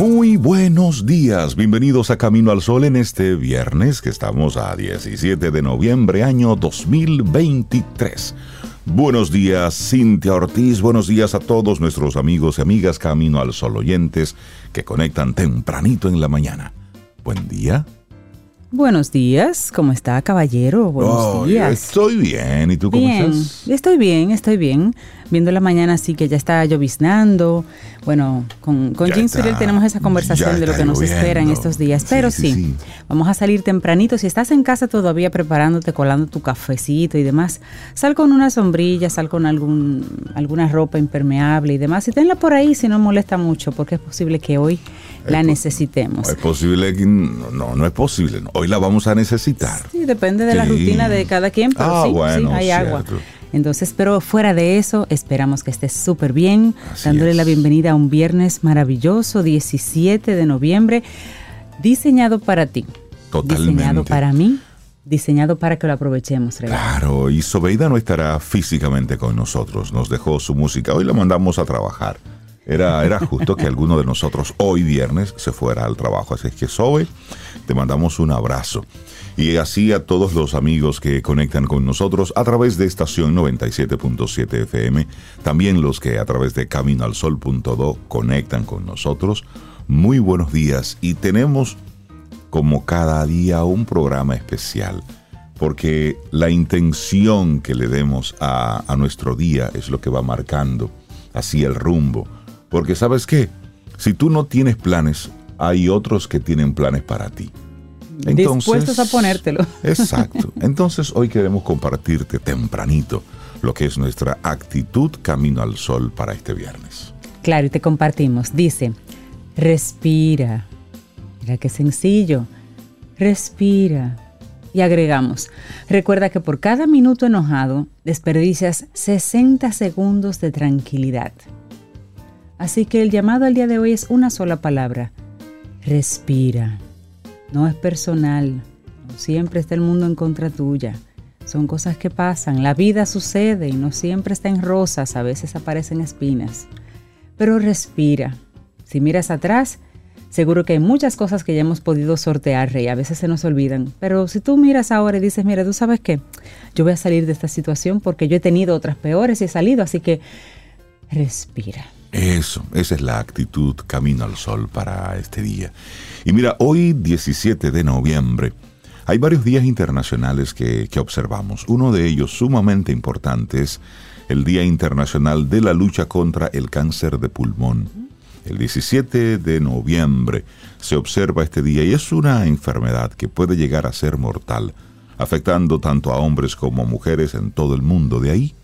Muy buenos días, bienvenidos a Camino al Sol en este viernes que estamos a 17 de noviembre año 2023. Buenos días, Cintia Ortiz, buenos días a todos nuestros amigos y amigas Camino al Sol oyentes que conectan tempranito en la mañana. Buen día. Buenos días, ¿cómo está, caballero? Buenos Oh, días. Estoy bien, ¿y tú cómo bien, estás? estoy bien, estoy bien. Viendo la mañana así que ya está lloviznando. Bueno, con, con está, Suriel tenemos esa conversación de lo que nos espera en lloviendo. estos días. Pero sí, sí, sí. vamos a salir tempranito. Si estás en casa todavía preparándote, colando tu cafecito y demás, sal con una sombrilla, sal con algún, alguna ropa impermeable y demás. Y tenla por ahí si no molesta mucho, porque es posible que hoy la po- necesitemos. Es posible que no, no, es posible. Hoy la vamos a necesitar. Sí, depende de la Sí. rutina de cada quien, pero Ah, sí, sí, bueno, hay agua. Entonces, pero fuera de eso, esperamos que estés súper bien, Así dándole es. la bienvenida a un viernes maravilloso, 17 de noviembre, diseñado para ti. Totalmente. Diseñado para mí, diseñado para que lo aprovechemos. Claro, y Sobeida no estará físicamente con nosotros. Nos dejó su música. Hoy la mandamos a trabajar. Era, era justo que alguno de nosotros hoy viernes se fuera al trabajo. Así es que Sobe, te mandamos un abrazo. Y así a todos los amigos que conectan con nosotros a través de estación 97.7 FM, también los que a través de caminoalsol.do conectan con nosotros. Muy buenos días y tenemos como cada día un programa especial, porque la intención que le demos a, a nuestro día es lo que va marcando así el rumbo. Porque sabes qué, si tú no tienes planes, hay otros que tienen planes para ti. Dispuestos a ponértelo. Exacto. Entonces hoy queremos compartirte tempranito lo que es nuestra actitud camino al sol para este viernes. Claro, y te compartimos. Dice, respira. Mira qué sencillo. Respira. Y agregamos, recuerda que por cada minuto enojado desperdicias 60 segundos de tranquilidad. Así que el llamado al día de hoy es una sola palabra. Respira. No es personal. No siempre está el mundo en contra tuya. Son cosas que pasan. La vida sucede y no siempre está en rosas. A veces aparecen espinas. Pero respira. Si miras atrás, seguro que hay muchas cosas que ya hemos podido sortear, Rey. A veces se nos olvidan. Pero si tú miras ahora y dices, mira, tú sabes qué, yo voy a salir de esta situación porque yo he tenido otras peores y he salido. Así que respira. Eso, esa es la actitud camino al sol para este día. Y mira, hoy 17 de noviembre hay varios días internacionales que, que observamos. Uno de ellos sumamente importante es el Día Internacional de la Lucha contra el Cáncer de Pulmón. El 17 de noviembre se observa este día y es una enfermedad que puede llegar a ser mortal, afectando tanto a hombres como a mujeres en todo el mundo. De ahí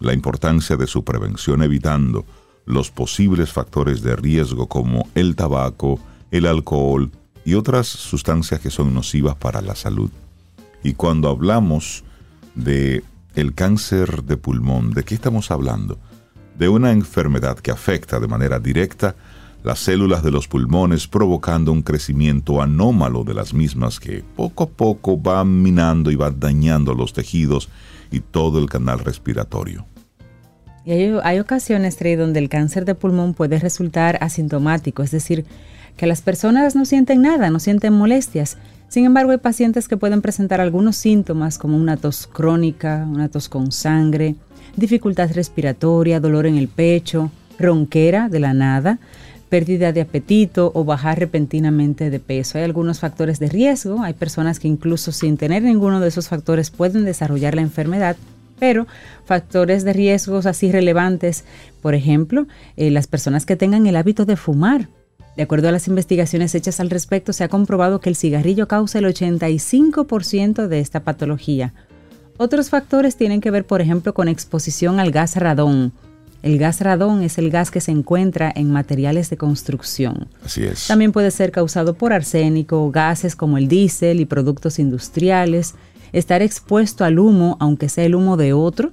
la importancia de su prevención evitando los posibles factores de riesgo como el tabaco, el alcohol y otras sustancias que son nocivas para la salud. Y cuando hablamos de el cáncer de pulmón, ¿de qué estamos hablando? De una enfermedad que afecta de manera directa las células de los pulmones provocando un crecimiento anómalo de las mismas que poco a poco van minando y van dañando los tejidos y todo el canal respiratorio. Hay ocasiones, Trey, donde el cáncer de pulmón puede resultar asintomático, es decir, que las personas no sienten nada, no sienten molestias. Sin embargo, hay pacientes que pueden presentar algunos síntomas como una tos crónica, una tos con sangre, dificultad respiratoria, dolor en el pecho, ronquera de la nada, pérdida de apetito o bajar repentinamente de peso. Hay algunos factores de riesgo, hay personas que incluso sin tener ninguno de esos factores pueden desarrollar la enfermedad, pero factores de riesgos así relevantes, por ejemplo, eh, las personas que tengan el hábito de fumar. De acuerdo a las investigaciones hechas al respecto, se ha comprobado que el cigarrillo causa el 85% de esta patología. Otros factores tienen que ver, por ejemplo, con exposición al gas radón, El gas radón es el gas que se encuentra en materiales de construcción. Así es. También puede ser causado por arsénico, gases como el diésel y productos industriales, estar expuesto al humo, aunque sea el humo de otro,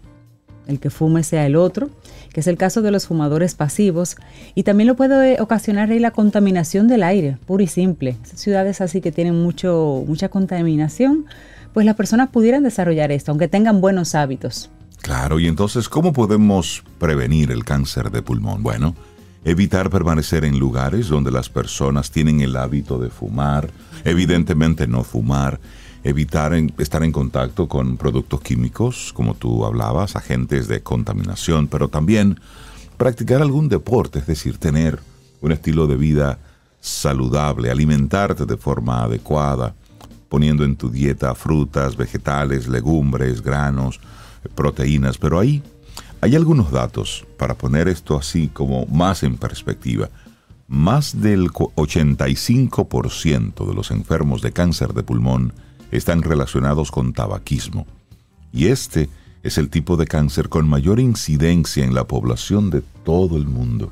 el que fume sea el otro, que es el caso de los fumadores pasivos, y también lo puede ocasionar ahí la contaminación del aire, puro y simple. Ciudades así que tienen mucho, mucha contaminación, pues las personas pudieran desarrollar esto, aunque tengan buenos hábitos. Claro, y entonces, ¿cómo podemos prevenir el cáncer de pulmón? Bueno, evitar permanecer en lugares donde las personas tienen el hábito de fumar, evidentemente no fumar, evitar estar en contacto con productos químicos, como tú hablabas, agentes de contaminación, pero también practicar algún deporte, es decir, tener un estilo de vida saludable, alimentarte de forma adecuada, poniendo en tu dieta frutas, vegetales, legumbres, granos, proteínas, pero ahí hay algunos datos para poner esto así como más en perspectiva. Más del 85% de los enfermos de cáncer de pulmón están relacionados con tabaquismo. Y este es el tipo de cáncer con mayor incidencia en la población de todo el mundo.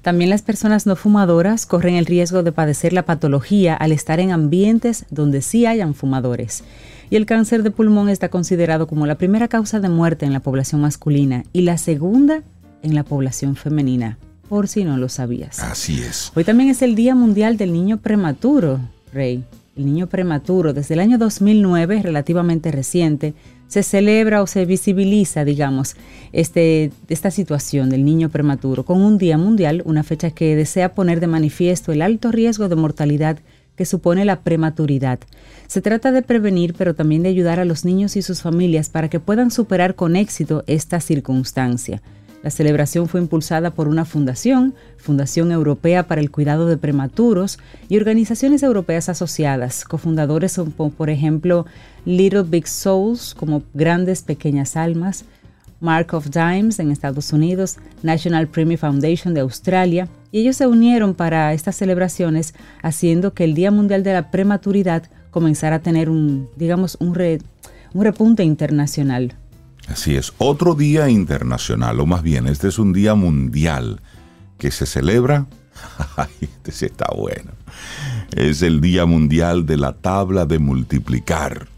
También las personas no fumadoras corren el riesgo de padecer la patología al estar en ambientes donde sí hayan fumadores. Y el cáncer de pulmón está considerado como la primera causa de muerte en la población masculina y la segunda en la población femenina, por si no lo sabías. Así es. Hoy también es el Día Mundial del Niño Prematuro, Rey el niño prematuro, desde el año 2009, relativamente reciente, se celebra o se visibiliza, digamos, este, esta situación del niño prematuro con un Día Mundial, una fecha que desea poner de manifiesto el alto riesgo de mortalidad que supone la prematuridad. Se trata de prevenir, pero también de ayudar a los niños y sus familias para que puedan superar con éxito esta circunstancia. La celebración fue impulsada por una fundación, Fundación Europea para el Cuidado de Prematuros, y organizaciones europeas asociadas. Cofundadores son, por ejemplo, Little Big Souls, como Grandes Pequeñas Almas, Mark of Dimes en Estados Unidos, National Premium Foundation de Australia, y ellos se unieron para estas celebraciones, haciendo que el Día Mundial de la Prematuridad comenzara a tener un, digamos, un repunte internacional. Así es, otro día internacional, o más bien, este es un día mundial que se celebra. Este sí está bueno. Es el Día Mundial de la Tabla de Multiplicar.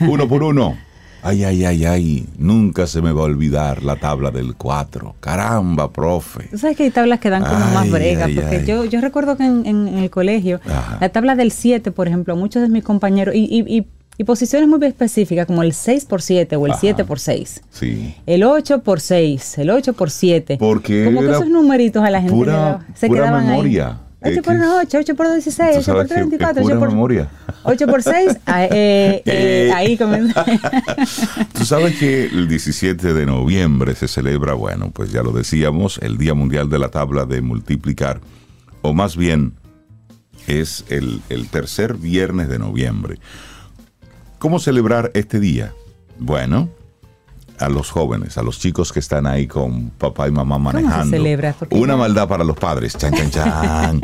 Uno por uno. Ay, ay, ay, ay, nunca se me va a olvidar la tabla del 4. Caramba, profe. Tú sabes que hay tablas que dan como más brega, porque Yo, yo recuerdo que en, el colegio, la tabla del 7, por ejemplo, muchos de mis compañeros, y, y y posiciones muy específicas como el 6 por 7 o el 7 por 6. Sí. El 8 por 6, el 8 por 7. Porque como que esos numeritos a la gente pura, se pura quedaban memoria. ahí. 8 por 8, 8 por 16, 8 por 34, 8 por memoria. 8 por 6, ah, eh, eh, eh, ahí comienza. Tú sabes que el 17 de noviembre se celebra, bueno, pues ya lo decíamos, el Día Mundial de la Tabla de Multiplicar, o más bien es el, el tercer viernes de noviembre. ¿Cómo celebrar este día? Bueno, a los jóvenes, a los chicos que están ahí con papá y mamá manejando. ¿Cómo se celebra? Una maldad para los padres. Chan, chan, chan.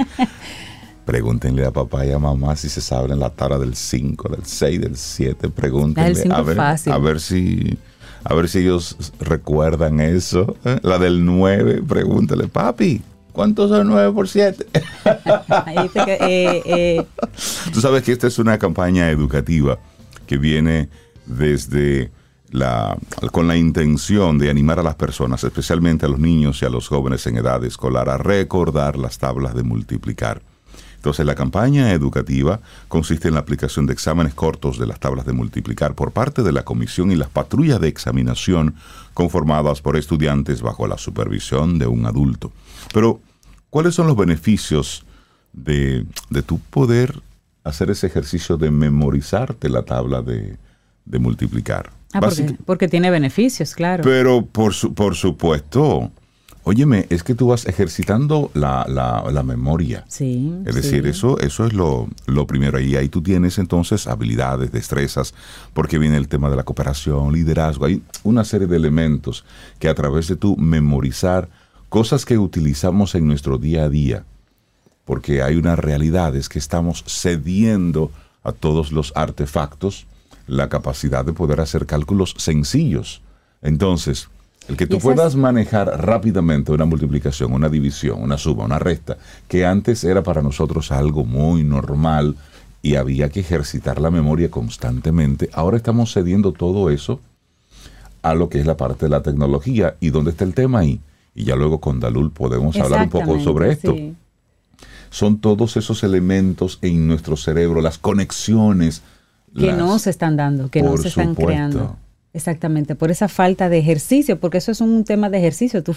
Pregúntenle a papá y a mamá si se saben la tabla del 5, del 6, del 7. Pregúntenle a ver, a ver si a ver si ellos recuerdan eso. ¿eh? La del 9, pregúntele, papi, ¿cuántos son 9 por 7? Eh, eh. Tú sabes que esta es una campaña educativa que viene desde la, con la intención de animar a las personas, especialmente a los niños y a los jóvenes en edad escolar, a recordar las tablas de multiplicar. Entonces, la campaña educativa consiste en la aplicación de exámenes cortos de las tablas de multiplicar por parte de la comisión y las patrullas de examinación conformadas por estudiantes bajo la supervisión de un adulto. Pero, ¿cuáles son los beneficios de, de tu poder hacer ese ejercicio de memorizarte la tabla de, multiplicar. Ah, porque, tiene beneficios, claro. Pero por, por supuesto, óyeme, es que tú vas ejercitando la, la, memoria. Sí. Es decir, eso, eso es lo, lo primero. Y ahí tú tienes entonces habilidades, destrezas, porque viene el tema de la cooperación, liderazgo. Hay una serie de elementos que a través de tu memorizar cosas que utilizamos en nuestro día a día, porque hay una realidad, es que estamos cediendo a todos los artefactos la capacidad de poder hacer cálculos sencillos. Entonces, El que tú puedas manejar rápidamente una multiplicación, una división, una suma, una resta, que antes era para nosotros algo muy normal y había que ejercitar la memoria constantemente, ahora estamos cediendo todo eso a lo que es la parte de la tecnología. ¿Y dónde está el tema ahí? Y ya luego con Dalul podemos hablar un poco sobre esto. sí. Son todos esos elementos en nuestro cerebro, las conexiones. que las- no se están dando, que no se están supuesto. creando. Exactamente, por esa falta de ejercicio, porque eso es un tema de ejercicio. Tú,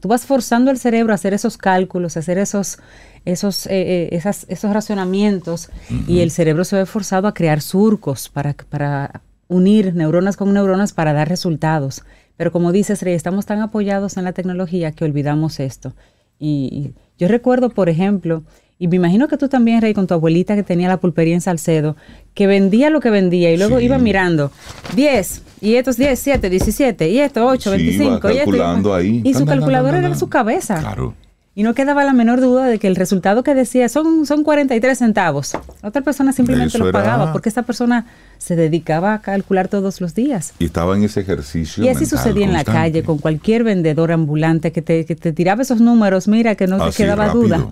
tú vas forzando el cerebro a hacer esos cálculos, a hacer esos, esos, eh, eh, esas- esos racionamientos, y el cerebro se ve forzado a crear surcos para, para unir neuronas con neuronas para dar resultados. Pero como dices, Rey, estamos tan apoyados en la tecnología que olvidamos esto. Y, y yo recuerdo, por ejemplo, y me imagino que tú también, Rey, con tu abuelita que tenía la pulpería en Salcedo, que vendía lo que vendía y luego Sí. iba mirando 10, y estos 10, 7, 17, y esto 8, Sí, 25, iba y esto. calculando ahí. Y su calculadora era su cabeza. Claro. Y no quedaba la menor duda de que el resultado que decía son, son 43 centavos. Otra persona simplemente Eso lo era- pagaba porque esta persona se dedicaba a calcular todos los días. Y estaba en ese ejercicio. Y así mental sucedía en la calle con cualquier vendedor ambulante que te, que te tiraba esos números, mira, que no te quedaba rápido. duda.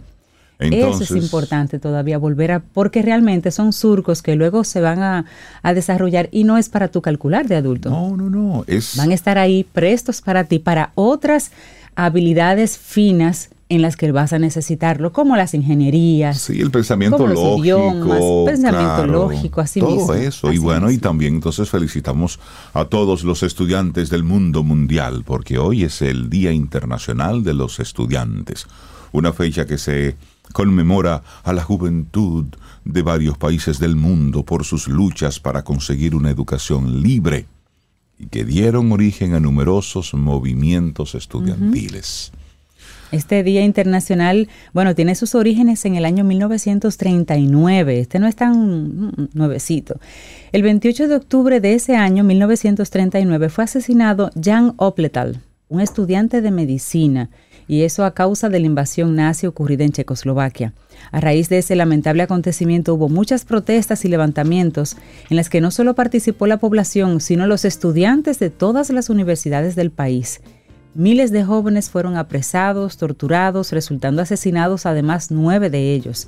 Entonces, Eso es importante todavía, volver a, porque realmente son surcos que luego se van a, a desarrollar y no es para tu calcular de adulto. No, no, no. Es, Van a estar ahí prestos para ti, para otras habilidades finas en las que vas a necesitarlo, como las ingenierías. Sí, el pensamiento como los lógico. idiomas, pensamiento claro, lógico, así todo mismo, eso. y bueno, y también entonces felicitamos a todos los estudiantes del mundo mundial, porque hoy es el Día Internacional de los Estudiantes. Una fecha que se conmemora a la juventud de varios países del mundo por sus luchas para conseguir una educación libre y que dieron origen a numerosos movimientos estudiantiles. Este Día Internacional, bueno, tiene sus orígenes en el año 1939. Este no es tan mm, nuevecito. El 28 de octubre de ese año, 1939, fue asesinado Jan Opletal, un estudiante de medicina, y eso a causa de la invasión nazi ocurrida en Checoslovaquia. A raíz de ese lamentable acontecimiento hubo muchas protestas y levantamientos en las que no solo participó la población, sino los estudiantes de todas las universidades del país. Miles de jóvenes fueron apresados, torturados, resultando asesinados además nueve de ellos.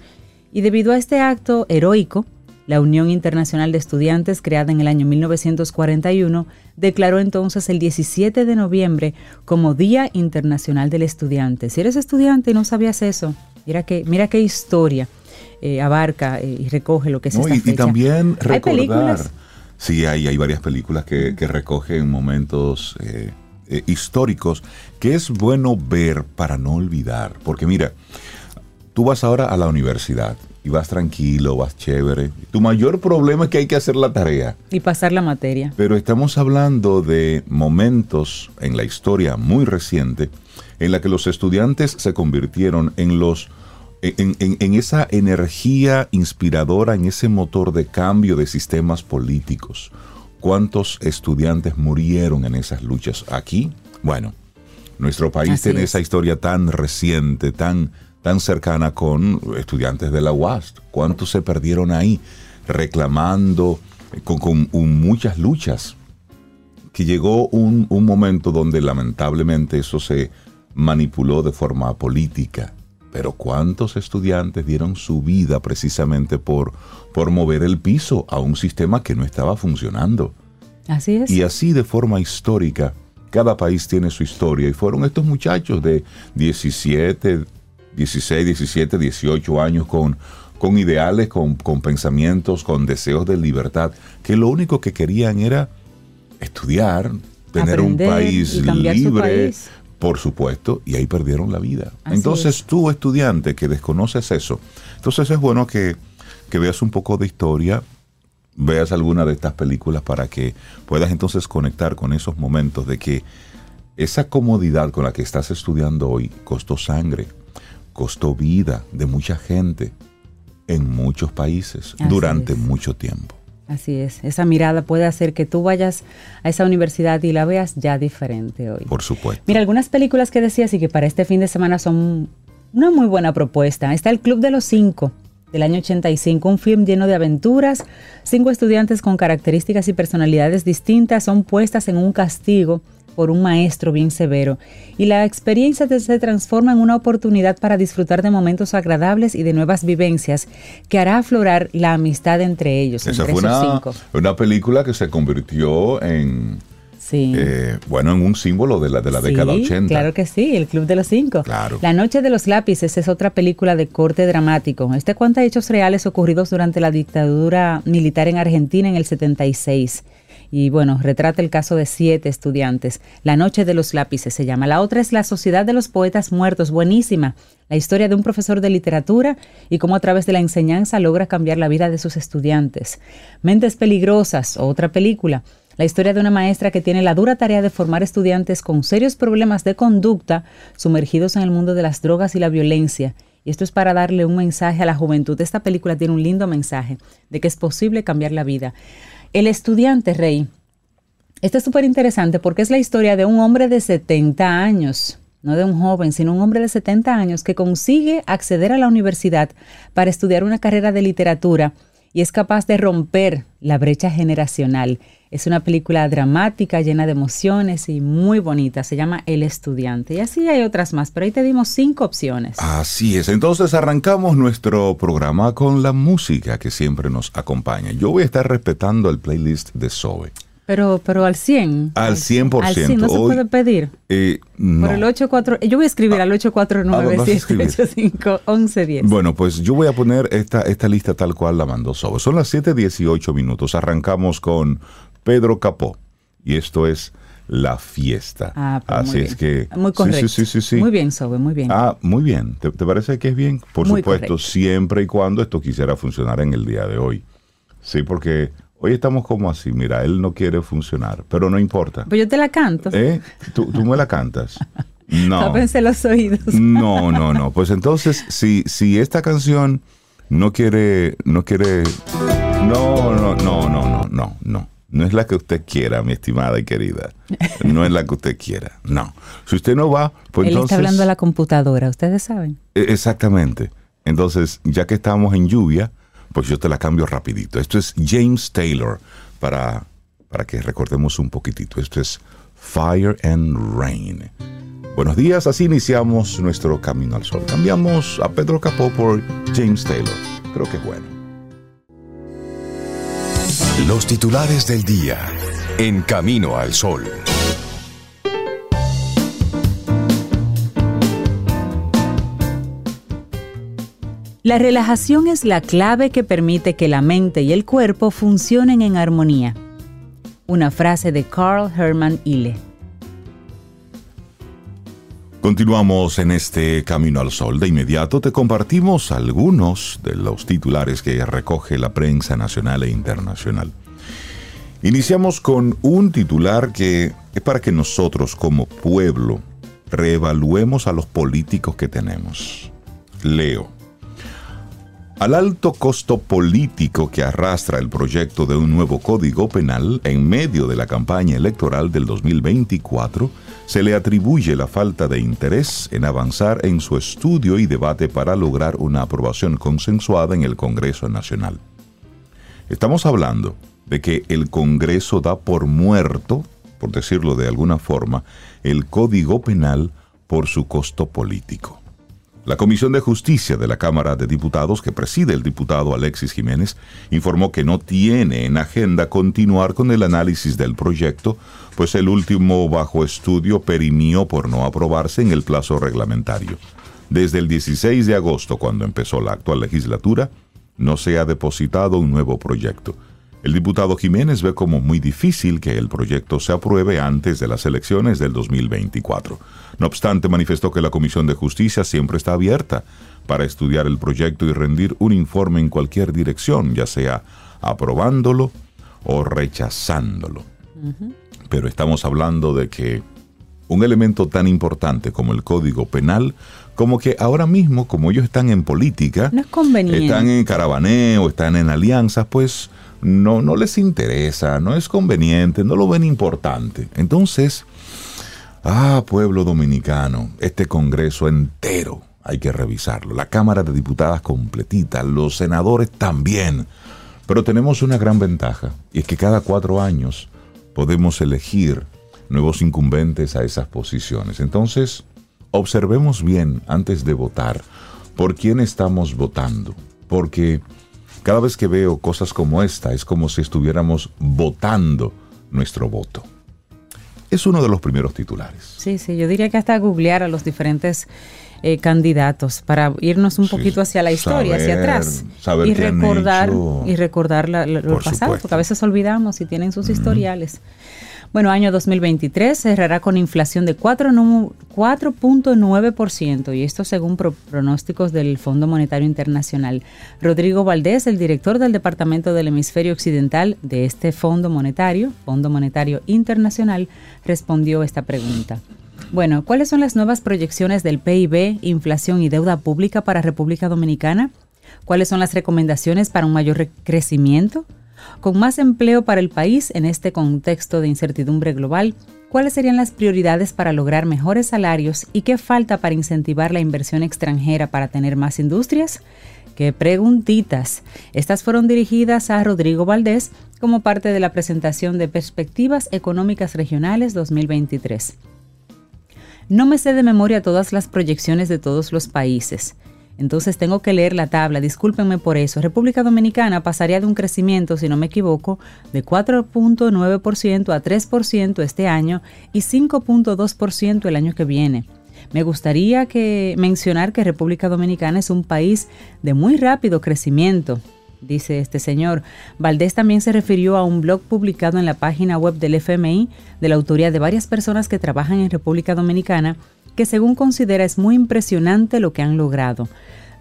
Y debido a este acto heroico, la Unión Internacional de Estudiantes, creada en el año 1941, declaró entonces el 17 de noviembre como Día Internacional del Estudiante. Si eres estudiante y no sabías eso, mira qué, mira qué historia eh, abarca eh, y recoge lo que es No, esta y, también Hay recordar. películas. Sí, hay, hay varias películas que, que recogen momentos eh, eh, históricos que es bueno ver para no olvidar. Porque mira, tú vas ahora a la universidad y vas tranquilo, vas chévere. Tu mayor problema es que hay que hacer la tarea. Y pasar la materia. Pero estamos hablando de momentos en la historia muy reciente en la que los estudiantes se convirtieron en los en, en- en esa energía inspiradora, en ese motor de cambio de sistemas políticos. ¿Cuántos estudiantes murieron en esas luchas? Aquí, bueno, nuestro país Así tiene es. esa historia tan reciente, tan, tan cercana con estudiantes de la UAS. ¿Cuántos se perdieron ahí reclamando, eh, con, con un- muchas luchas? Que llegó un, un momento donde lamentablemente eso se manipuló de forma política. Pero ¿cuántos estudiantes dieron su vida precisamente por, por mover el piso a un sistema que no estaba funcionando? Así es. Y así de forma histórica, cada país tiene su historia. Y fueron estos muchachos de 17, 16, 17, 18 años con, con ideales, con, con pensamientos, con deseos de libertad, que lo único que querían era estudiar, tener Aprender un país libre, país. Por supuesto, y ahí perdieron la vida. Así entonces es. tú, estudiante, que desconoces eso, entonces es bueno que, que veas un poco de historia, veas alguna de estas películas para que puedas entonces conectar con esos momentos de que esa comodidad con la que estás estudiando hoy costó sangre, costó vida de mucha gente en muchos países Así durante es. mucho tiempo. Así es, esa mirada puede hacer que tú vayas a esa universidad y la veas ya diferente hoy. Por supuesto. Mira, algunas películas que decías y que para este fin de semana son una muy buena propuesta. Está El Club de los Cinco, del año 85, un film lleno de aventuras. Cinco estudiantes con características y personalidades distintas son puestas en un castigo por un maestro bien severo y la experiencia se transforma en una oportunidad para disfrutar de momentos agradables y de nuevas vivencias que hará aflorar la amistad entre ellos. Esa entre fue esos una, cinco. una película que se convirtió en, Sí. eh, bueno, en un símbolo de la, de la Sí, década 80. Claro que sí, el Club de los Cinco. Claro. La Noche de los Lápices es otra película de corte dramático. Este cuenta hechos reales ocurridos durante la dictadura militar en Argentina en el 76. Y bueno, retrata el caso de siete estudiantes. La Noche de los Lápices se llama. La otra es La Sociedad de los Poetas Muertos, buenísima. La historia de un profesor de literatura y cómo a través de la enseñanza logra cambiar la vida de sus estudiantes. Mentes Peligrosas, otra película. La historia de una maestra que tiene la dura tarea de formar estudiantes con serios problemas de conducta sumergidos en el mundo de las drogas y la violencia. Y esto es para darle un mensaje a la juventud. Esta película tiene un lindo mensaje de que es posible cambiar la vida. El estudiante, Rey, esta es súper interesante porque es la historia de un hombre de 70 años, no de un joven, sino un hombre de 70 años que consigue acceder a la universidad para estudiar una carrera de literatura y es capaz de romper la brecha generacional. Es una película dramática, llena de emociones y muy bonita. Se llama El estudiante. Y así hay otras más, pero ahí te dimos cinco opciones. Así es, entonces arrancamos nuestro programa con la música que siempre nos acompaña. Yo voy a estar respetando el playlist de Zoe. Pero, pero al 100. Al 100%. Al 100, no se puede pedir. Eh, no. Por el 84, yo voy a escribir al ¿a dónde vas a escribir? 849-785-1110. Bueno, pues yo voy a poner esta, esta lista tal cual la mandó Sobe. Son las 7:18 minutos. Arrancamos con Pedro Capó. Y esto es La Fiesta. Ah, pues Así muy es bien. que. Muy correcto. Sí, sí, sí. Muy bien, Sobe, muy bien. Ah, muy bien. ¿Te, te parece que es bien? Por Muy supuesto, correcto. siempre y cuando esto quisiera funcionar en el día de hoy. Sí, porque hoy estamos como así. Mira, él no quiere funcionar, pero no importa. Pues yo te la canto. ¿Eh? ¿Tú, tú me la cantas? No. Tápense los oídos. No, no, no. Pues entonces, si, si esta canción no quiere, no quiere, no, no, no, no, no, no, no. No es la que usted quiera, mi estimada y querida. No es la que usted quiera. No. Si usted no va, pues Él entonces. está hablando a la computadora, ustedes saben. E- Exactamente. Entonces, ya que estamos en lluvia, pues yo te la cambio rapidito. Esto es James Taylor para, para que recordemos un poquitito. Esto es Fire and Rain. Buenos días, así iniciamos nuestro camino al sol. Cambiamos a Pedro Capó por James Taylor. Creo que es bueno. Los titulares del día en Camino al Sol. La relajación es la clave que permite que la mente y el cuerpo funcionen en armonía. Una frase de Carl Hermann Ile. Continuamos en este Camino al Sol. De inmediato te compartimos algunos de los titulares que recoge la prensa nacional e internacional. Iniciamos con un titular que es para que nosotros como pueblo reevaluemos a los políticos que tenemos. Leo. Al alto costo político que arrastra el proyecto de un nuevo código penal en medio de la campaña electoral del 2024, se le atribuye la falta de interés en avanzar en su estudio y debate para lograr una aprobación consensuada en el Congreso Nacional. Estamos hablando de que el Congreso da por muerto, por decirlo de alguna forma, el Código Penal por su costo político. La Comisión de Justicia de la Cámara de Diputados, que preside el diputado Alexis Jiménez, informó que no tiene en agenda continuar con el análisis del proyecto, pues el último bajo estudio perimió por no aprobarse en el plazo reglamentario. Desde el 16 de agosto, cuando empezó la actual legislatura, no se ha depositado un nuevo proyecto. El diputado Jiménez ve como muy difícil que el proyecto se apruebe antes de las elecciones del 2024. No obstante, manifestó que la Comisión de Justicia siempre está abierta para estudiar el proyecto y rendir un informe en cualquier dirección, ya sea aprobándolo o rechazándolo. Pero estamos hablando de que un elemento tan importante como el Código Penal, como que ahora mismo, como ellos están en política, No es conveniente. están en caravaneo, están en alianzas, pues no, no les interesa, no es conveniente, no lo ven importante. Entonces, ah, pueblo dominicano, este Congreso entero hay que revisarlo. La Cámara de Diputadas completita, los senadores también. Pero tenemos una gran ventaja, y es que cada cuatro años podemos elegir nuevos incumbentes a esas posiciones. Entonces, observemos bien antes de votar por quién estamos votando, porque cada vez que veo cosas como esta es como si estuviéramos votando nuestro voto. Es uno de los primeros titulares. Sí, sí, yo diría que hasta googlear a los diferentes eh, candidatos para irnos un poquito hacia la historia, hacia atrás y recordar y recordar lo pasado, porque a veces olvidamos y tienen sus historiales. Bueno, año 2023 cerrará con inflación de 4.9% y esto según pronósticos del Fondo Monetario Internacional. Rodrigo Valdés, el director del Departamento del Hemisferio Occidental de este Fondo Monetario, Fondo Monetario Internacional, respondió esta pregunta. Bueno, ¿cuáles son las nuevas proyecciones del PIB, inflación y deuda pública para República Dominicana? ¿Cuáles son las recomendaciones para un mayor crecimiento? Con más empleo para el país en este contexto de incertidumbre global, ¿cuáles serían las prioridades para lograr mejores salarios y qué falta para incentivar la inversión extranjera para tener más industrias? ¡Qué preguntitas! Estas fueron dirigidas a Rodrigo Valdés como parte de la presentación de Perspectivas Económicas Regionales 2023. No me sé de memoria todas las proyecciones de todos los países. Entonces tengo que leer la tabla, discúlpenme por eso. República Dominicana pasaría de un crecimiento, si no me equivoco, de 4.9% a 3% este año y 5.2% el año que viene. Me gustaría que mencionar que República Dominicana es un país de muy rápido crecimiento, dice este señor. Valdés también se refirió a un blog publicado en la página web del FMI de la autoría de varias personas que trabajan en República Dominicana que según considera es muy impresionante lo que han logrado.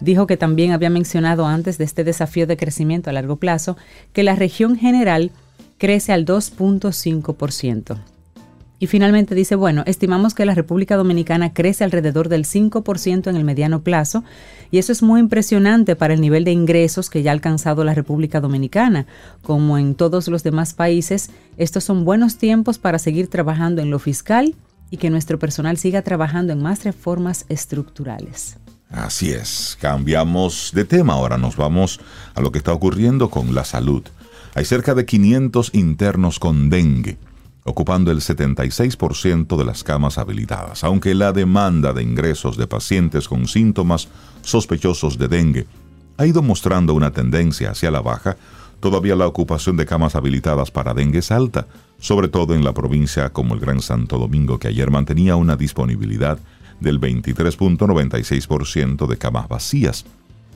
Dijo que también había mencionado antes de este desafío de crecimiento a largo plazo que la región general crece al 2.5%. Y finalmente dice, bueno, estimamos que la República Dominicana crece alrededor del 5% en el mediano plazo y eso es muy impresionante para el nivel de ingresos que ya ha alcanzado la República Dominicana. Como en todos los demás países, estos son buenos tiempos para seguir trabajando en lo fiscal y que nuestro personal siga trabajando en más reformas estructurales. Así es, cambiamos de tema, ahora nos vamos a lo que está ocurriendo con la salud. Hay cerca de 500 internos con dengue, ocupando el 76% de las camas habilitadas, aunque la demanda de ingresos de pacientes con síntomas sospechosos de dengue ha ido mostrando una tendencia hacia la baja, todavía la ocupación de camas habilitadas para dengue es alta, sobre todo en la provincia como el Gran Santo Domingo, que ayer mantenía una disponibilidad del 23.96% de camas vacías.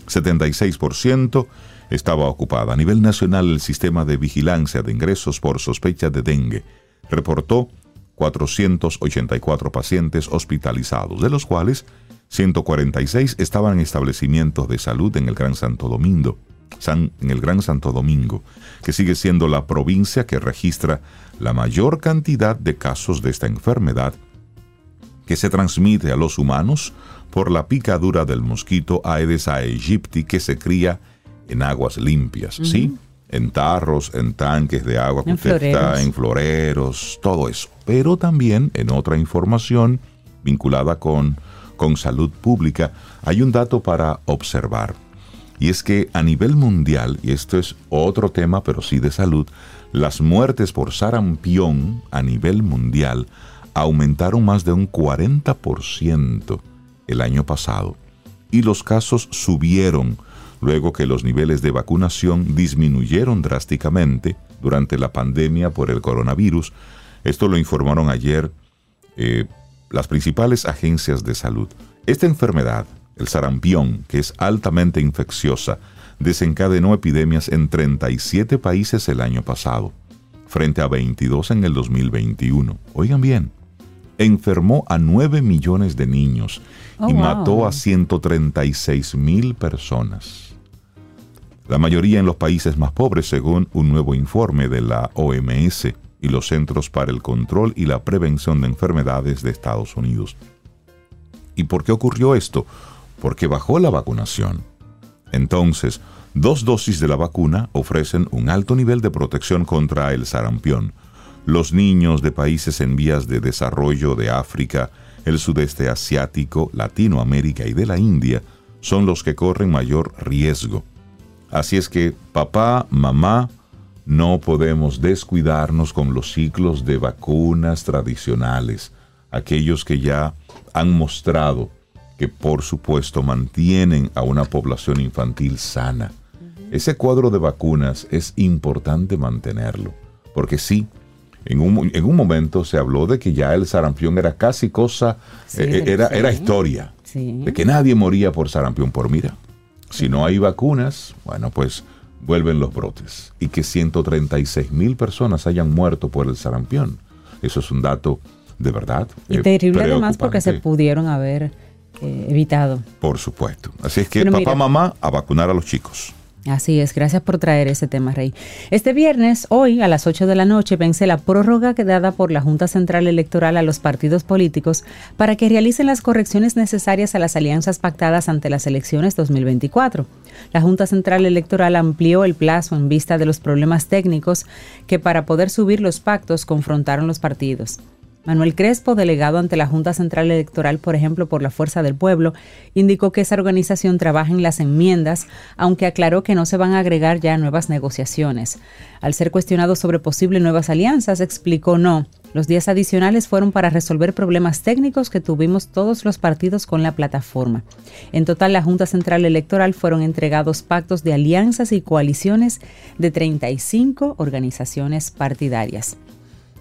76% estaba ocupada. A nivel nacional, el sistema de vigilancia de ingresos por sospecha de dengue reportó 484 pacientes hospitalizados, de los cuales 146 estaban en establecimientos de salud en el Gran Santo Domingo, en el Gran Santo Domingo, que sigue siendo la provincia que registra la mayor cantidad de casos de esta enfermedad que se transmite a los humanos por la picadura del mosquito Aedes aegypti que se cría en aguas limpias, ¿sí? En tarros, en tanques de agua en floreros. en floreros, todo eso. Pero también en otra información vinculada con, con salud pública, hay un dato para observar. Y es que a nivel mundial, y esto es otro tema, pero sí de salud, las muertes por sarampión a nivel mundial aumentaron más de un 40% el año pasado y los casos subieron luego que los niveles de vacunación disminuyeron drásticamente durante la pandemia por el coronavirus. Esto lo informaron ayer eh, las principales agencias de salud. Esta enfermedad el sarampión, que es altamente infecciosa, desencadenó epidemias en 37 países el año pasado, frente a 22 en el 2021. Oigan bien, enfermó a 9 millones de niños y oh, mató a 136 mil personas. La mayoría en los países más pobres, según un nuevo informe de la OMS y los Centros para el Control y la Prevención de Enfermedades de Estados Unidos. ¿Y por qué ocurrió esto? Porque bajó la vacunación. Entonces, dos dosis de la vacuna ofrecen un alto nivel de protección contra el sarampión. Los niños de países en vías de desarrollo de África, el sudeste asiático, Latinoamérica y de la India son los que corren mayor riesgo. Así es que papá, mamá, no podemos descuidarnos con los ciclos de vacunas tradicionales, aquellos que ya han mostrado que por supuesto mantienen a una población infantil sana. Ese cuadro de vacunas es importante mantenerlo, porque sí, en un, en un momento se habló de que ya el sarampión era casi cosa, eh, era, era historia, de que nadie moría por sarampión. Por mira, si no hay vacunas, bueno, pues vuelven los brotes. Y que 136 mil personas hayan muerto por el sarampión. Eso es un dato de verdad. Y eh, terrible además porque se pudieron haber eh, evitado. Por supuesto. Así es que papá, mamá, a vacunar a los chicos. Así es, gracias por traer ese tema, Rey. Este viernes, hoy a las 8 de la noche, vence la prórroga dada por la Junta Central Electoral a los partidos políticos para que realicen las correcciones necesarias a las alianzas pactadas ante las elecciones 2024. La Junta Central Electoral amplió el plazo en vista de los problemas técnicos que para poder subir los pactos confrontaron los partidos. Manuel Crespo, delegado ante la Junta Central Electoral, por ejemplo, por la Fuerza del Pueblo, indicó que esa organización trabaja en las enmiendas, aunque aclaró que no se van a agregar ya nuevas negociaciones. Al ser cuestionado sobre posibles nuevas alianzas, explicó no. Los días adicionales fueron para resolver problemas técnicos que tuvimos todos los partidos con la plataforma. En total, la Junta Central Electoral fueron entregados pactos de alianzas y coaliciones de 35 organizaciones partidarias.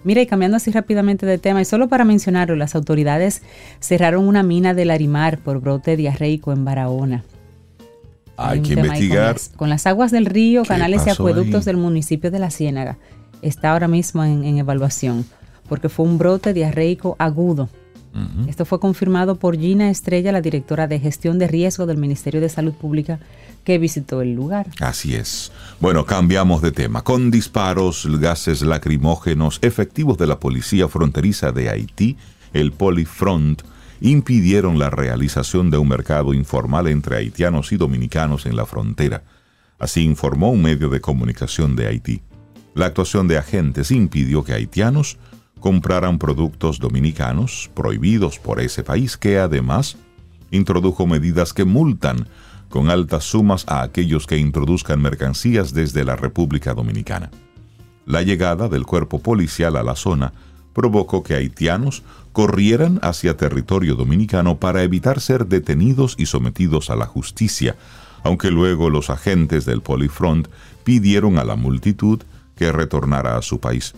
Mira, y cambiando así rápidamente de tema, y solo para mencionarlo, las autoridades cerraron una mina del Larimar por brote diarreico en Barahona. Hay que investigar. Con las, aguas del río, canales y acueductos del municipio de La Ciénaga. Está ahora mismo en, evaluación, porque fue un brote diarreico agudo. Esto fue confirmado por Gina Estrella, la directora de gestión de riesgo del Ministerio de Salud Pública que visitó el lugar. Así es. Bueno, cambiamos de tema. Con disparos, gases lacrimógenos, efectivos de la Policía Fronteriza de Haití, el Polifront, impidieron la realización de un mercado informal entre haitianos y dominicanos en la frontera. Así informó un medio de comunicación de Haití. La actuación de agentes impidió que haitianos compraran productos dominicanos prohibidos por ese país que además introdujo medidas que multan con altas sumas a aquellos que introduzcan mercancías desde la República Dominicana. La llegada del cuerpo policial a la zona provocó que haitianos corrieran hacia territorio dominicano para evitar ser detenidos y sometidos a la justicia, aunque luego los agentes del Polifront pidieron a la multitud que retornara a su país.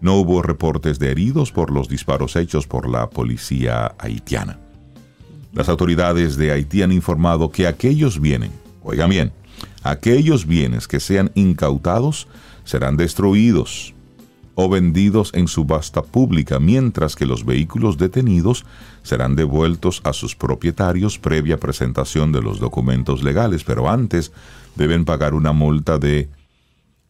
No hubo reportes de heridos por los disparos hechos por la policía haitiana. Las autoridades de Haití han informado que aquellos bienes, oigan bien, aquellos bienes que sean incautados serán destruidos o vendidos en subasta pública, mientras que los vehículos detenidos serán devueltos a sus propietarios previa presentación de los documentos legales, pero antes deben pagar una multa de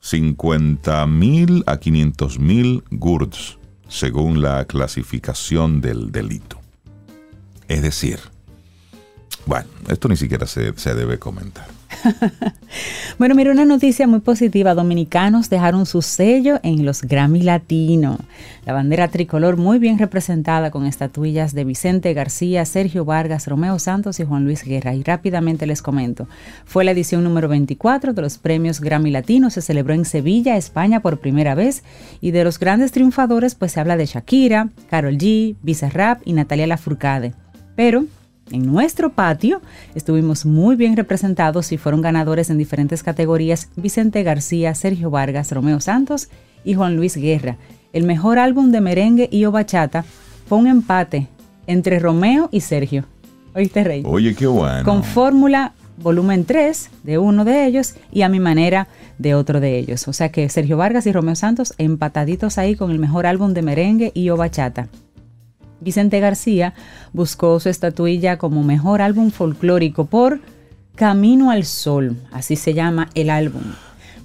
50 mil a 500 mil gurds, según la clasificación del delito. Es decir, bueno, esto ni siquiera se, debe comentar. bueno, mira, una noticia muy positiva. Dominicanos dejaron su sello en los Grammy Latino. La bandera tricolor muy bien representada con estatuillas de Vicente García, Sergio Vargas, Romeo Santos y Juan Luis Guerra. Y rápidamente les comento. Fue la edición número 24 de los premios Grammy Latino. Se celebró en Sevilla, España por primera vez. Y de los grandes triunfadores, pues se habla de Shakira, Carol G, Bizarrap y Natalia Lafourcade. Pero en nuestro patio estuvimos muy bien representados y fueron ganadores en diferentes categorías Vicente García, Sergio Vargas, Romeo Santos y Juan Luis Guerra. El mejor álbum de merengue y o bachata fue un empate entre Romeo y Sergio. ¿Oíste, Rey? Oye, qué bueno. Con fórmula volumen 3 de uno de ellos y a mi manera de otro de ellos. O sea que Sergio Vargas y Romeo Santos empataditos ahí con el mejor álbum de merengue y o bachata. Vicente García buscó su estatuilla como mejor álbum folclórico por Camino al Sol, así se llama el álbum.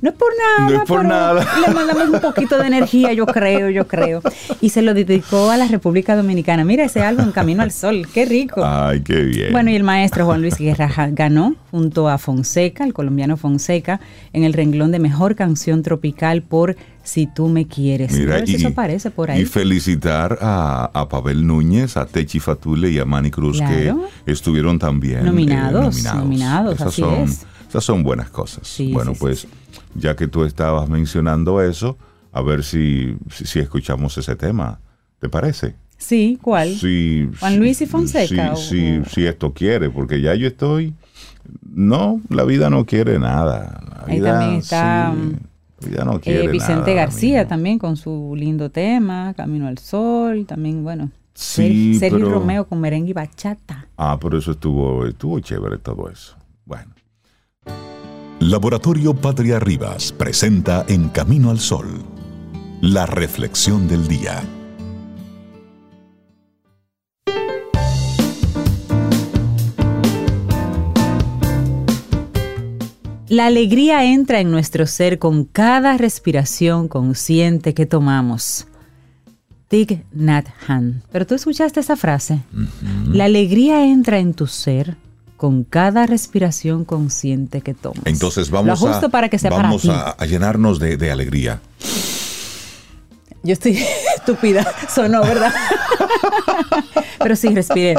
No es por nada, no es por nada. le mandamos un poquito de energía, yo creo, yo creo. Y se lo dedicó a la República Dominicana. Mira ese álbum, Camino al Sol, qué rico. Ay, qué bien. Bueno, y el maestro Juan Luis Guerra ganó junto a Fonseca, el colombiano Fonseca, en el renglón de Mejor Canción Tropical por Si tú me quieres. Mira, y, eso aparece por ahí. Y felicitar a, Pavel Núñez, a Techi Fatule y a Manny Cruz que estuvieron también nominados. Eh, nominados, nominados así es Estas son buenas cosas. Sí, bueno, sí, pues sí. ya que tú estabas mencionando eso, a ver si, si, si escuchamos ese tema. ¿Te parece? Sí, ¿cuál? Sí, Juan Luis y Fonseca, Sí, o- sí, esto quiere, porque ya yo estoy. No, la vida no quiere nada. La Ahí vida, también está, Eh, Vicente nada García también con su lindo tema, Camino al Sol, también, bueno. Sí, Ser- Sergio Romeo con merengue y bachata. Ah, pero eso estuvo, estuvo chévere todo eso. Laboratorio Patria Rivas presenta En Camino al Sol, la reflexión del día. La alegría entra en nuestro ser con cada respiración consciente que tomamos. Thich Nhat Hanh. Pero tú escuchaste esa frase. La alegría entra en tu ser con cada respiración consciente que tomas. Entonces vamos, a, para que sea para vamos ti. a, a llenarnos de, de alegría. Yo estoy estúpida, sonó, ¿verdad? Pero sí, respiré.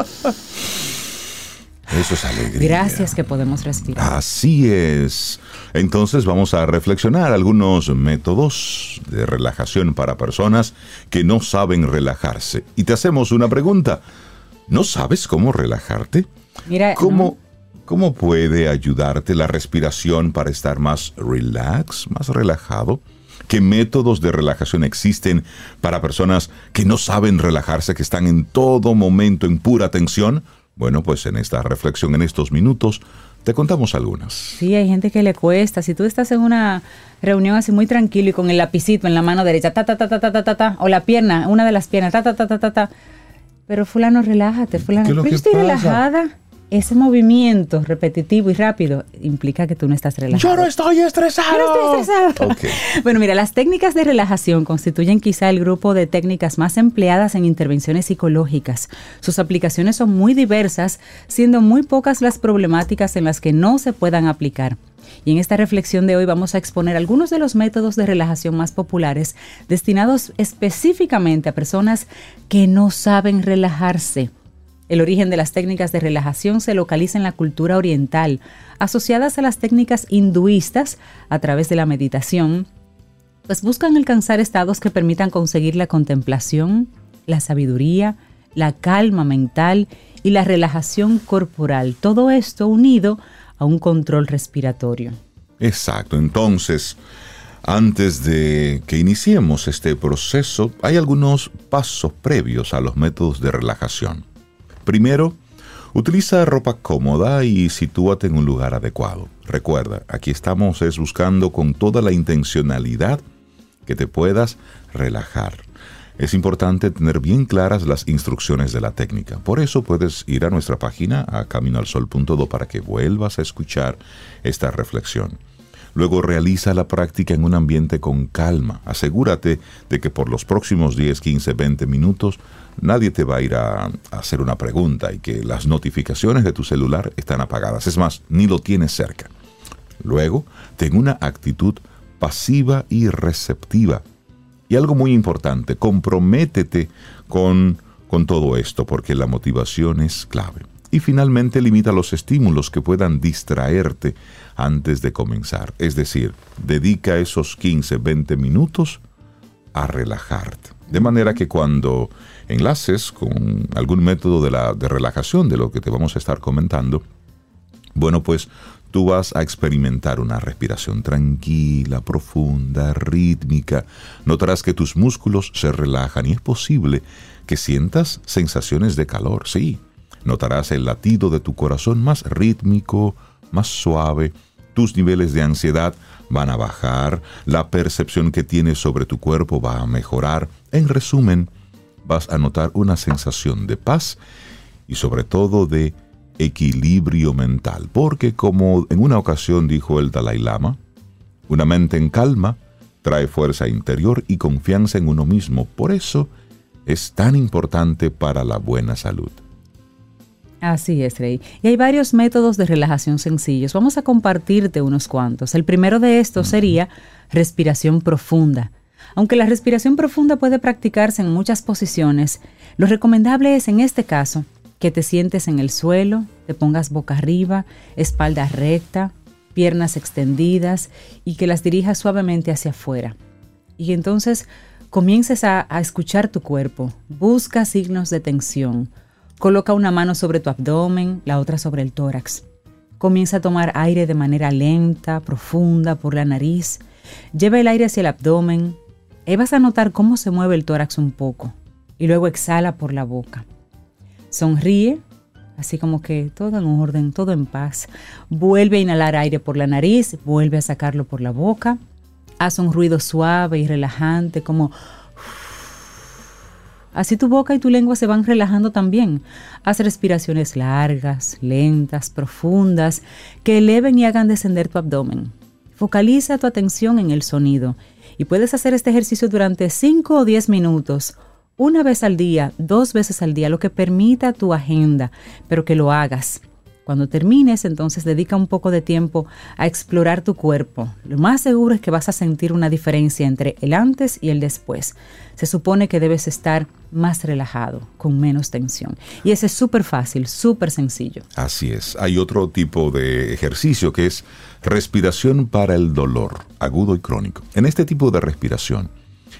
Eso es alegría. Gracias que podemos respirar. Así es. Entonces vamos a reflexionar algunos métodos de relajación para personas que no saben relajarse. Y te hacemos una pregunta. ¿No sabes cómo relajarte? Mira, ¿Cómo, ¿Cómo puede ayudarte la respiración para estar más relax, más relajado? ¿Qué métodos de relajación existen para personas que no saben relajarse, que están en todo momento en pura tensión? Bueno, pues en esta reflexión, en estos minutos, te contamos algunas. Sí, hay gente que le cuesta. Si tú estás en una reunión así muy tranquilo y con el lapicito en la mano derecha, ta, ta, ta, ta, ta, ta, ta, ta, o la pierna, una de las piernas, ta, ta, ta, ta, ta, ta. Pero fulano, relájate, fulano. ¿Qué es lo Pero yo que estoy pasa? relajada. Ese movimiento repetitivo y rápido implica que tú no estás relajado. estoy estresado. Yo no estoy estresado. Bueno, mira, las técnicas de relajación constituyen quizá el grupo de técnicas más empleadas en intervenciones psicológicas. Sus aplicaciones son muy diversas, siendo muy pocas las problemáticas en las que no se puedan aplicar. Y en esta reflexión de hoy vamos a exponer algunos de los métodos de relajación más populares destinados específicamente a personas que no saben relajarse. El origen de las técnicas de relajación se localiza en la cultura oriental, asociadas a las técnicas hinduistas a través de la meditación, pues buscan alcanzar estados que permitan conseguir la contemplación, la sabiduría, la calma mental y la relajación corporal, todo esto unido a un control respiratorio. Exacto. Entonces, antes de que iniciemos este proceso, hay algunos pasos previos a los métodos de relajación. Primero, utiliza ropa cómoda y sitúate en un lugar adecuado. Recuerda, aquí estamos es buscando con toda la intencionalidad que te puedas relajar. Es importante tener bien claras las instrucciones de la técnica. Por eso puedes ir a nuestra página a caminoalsol.do para que vuelvas a escuchar esta reflexión. Luego realiza la práctica en un ambiente con calma. Asegúrate de que por los próximos 10, 15, 20 minutos nadie te va a ir a, hacer una pregunta y que las notificaciones de tu celular están apagadas. Es más, ni lo tienes cerca. Luego, ten una actitud pasiva y receptiva. Y algo muy importante, comprométete con, con todo esto, porque la motivación es clave. Y finalmente limita los estímulos que puedan distraerte antes de comenzar. Es decir, dedica esos 15, 20 minutos a relajarte. De manera que cuando enlaces con algún método de, la, de relajación de lo que te vamos a estar comentando, bueno, pues tú vas a experimentar una respiración tranquila, profunda, rítmica. Notarás que tus músculos se relajan y es posible que sientas sensaciones de calor, sí. Notarás el latido de tu corazón más rítmico, más suave. Tus niveles de ansiedad van a bajar, la percepción que tienes sobre tu cuerpo va a mejorar. En resumen, vas a notar una sensación de paz y sobre todo de equilibrio mental, porque como en una ocasión dijo el Dalai Lama, una mente en calma trae fuerza interior y confianza en uno mismo. Por eso es tan importante para la buena salud. Así es, Rey. Y hay varios métodos de relajación sencillos. Vamos a compartirte unos cuantos. El primero de estos sería respiración profunda. Aunque la respiración profunda puede practicarse en muchas posiciones, lo recomendable es en este caso que te sientes en el suelo, te pongas boca arriba, espalda recta, piernas extendidas y que las dirijas suavemente hacia afuera. Y entonces comiences a, a escuchar tu cuerpo, busca signos de tensión, coloca una mano sobre tu abdomen, la otra sobre el tórax. Comienza a tomar aire de manera lenta, profunda por la nariz. Lleva el aire hacia el abdomen. Ahí vas a notar cómo se mueve el tórax un poco. Y luego exhala por la boca. Sonríe, así como que todo en orden, todo en paz. Vuelve a inhalar aire por la nariz, vuelve a sacarlo por la boca. Haz un ruido suave y relajante como Así tu boca y tu lengua se van relajando también. Haz respiraciones largas, lentas, profundas, que eleven y hagan descender tu abdomen. Focaliza tu atención en el sonido y puedes hacer este ejercicio durante 5 o 10 minutos, una vez al día, dos veces al día, lo que permita tu agenda, pero que lo hagas. Cuando termines, entonces dedica un poco de tiempo a explorar tu cuerpo. Lo más seguro es que vas a sentir una diferencia entre el antes y el después. Se supone que debes estar más relajado, con menos tensión. Y ese es súper fácil, súper sencillo. Así es. Hay otro tipo de ejercicio que es respiración para el dolor, agudo y crónico. En este tipo de respiración,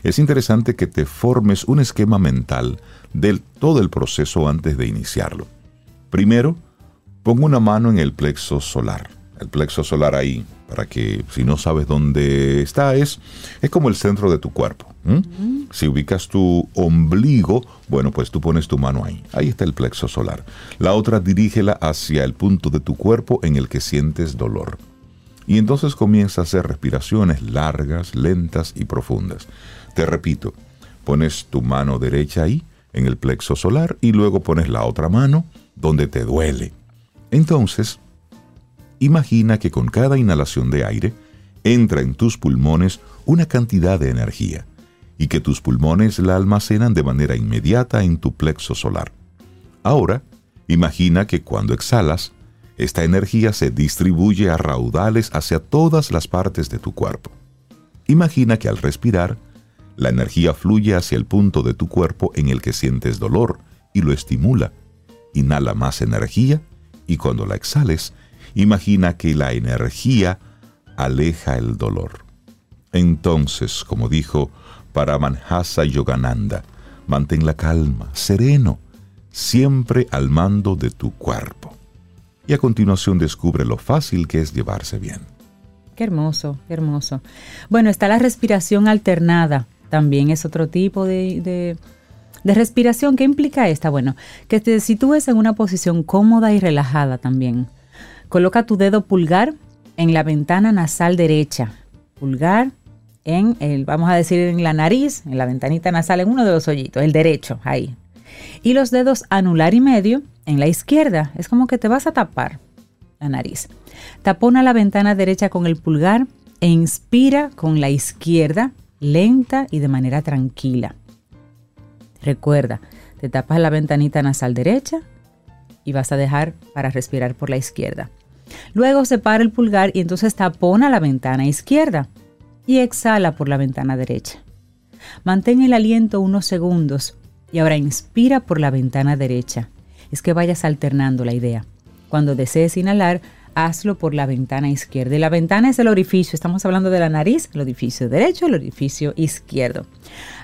es interesante que te formes un esquema mental de todo el proceso antes de iniciarlo. Primero, Pongo una mano en el plexo solar. El plexo solar ahí, para que si no sabes dónde está, es, es como el centro de tu cuerpo. Si ubicas tu ombligo, bueno, pues tú pones tu mano ahí. Ahí está el plexo solar. La otra dirígela hacia el punto de tu cuerpo en el que sientes dolor. Y entonces comienza a hacer respiraciones largas, lentas y profundas. Te repito, pones tu mano derecha ahí, en el plexo solar, y luego pones la otra mano donde te duele entonces, imagina que con cada inhalación de aire entra en tus pulmones una cantidad de energía y que tus pulmones la almacenan de manera inmediata en tu plexo solar. Ahora, imagina que cuando exhalas, esta energía se distribuye a raudales hacia todas las partes de tu cuerpo. Imagina que al respirar, la energía fluye hacia el punto de tu cuerpo en el que sientes dolor y lo estimula. Inhala más energía y cuando la exhales, imagina que la energía aleja el dolor. Entonces, como dijo Paramanhasa Yogananda, mantén la calma, sereno, siempre al mando de tu cuerpo. Y a continuación descubre lo fácil que es llevarse bien. Qué hermoso, qué hermoso. Bueno, está la respiración alternada. También es otro tipo de de respiración, ¿qué implica esta? Bueno, que te sitúes en una posición cómoda y relajada también. Coloca tu dedo pulgar en la ventana nasal derecha. Pulgar en el, vamos a decir, en la nariz, en la ventanita nasal, en uno de los hoyitos, el derecho, ahí. Y los dedos anular y medio en la izquierda. Es como que te vas a tapar la nariz. Tapona la ventana derecha con el pulgar e inspira con la izquierda, lenta y de manera tranquila. Recuerda, te tapas la ventanita nasal derecha y vas a dejar para respirar por la izquierda. Luego separa el pulgar y entonces tapona la ventana izquierda y exhala por la ventana derecha. Mantén el aliento unos segundos y ahora inspira por la ventana derecha. Es que vayas alternando la idea. Cuando desees inhalar, hazlo por la ventana izquierda. Y la ventana es el orificio, estamos hablando de la nariz, el orificio derecho, el orificio izquierdo.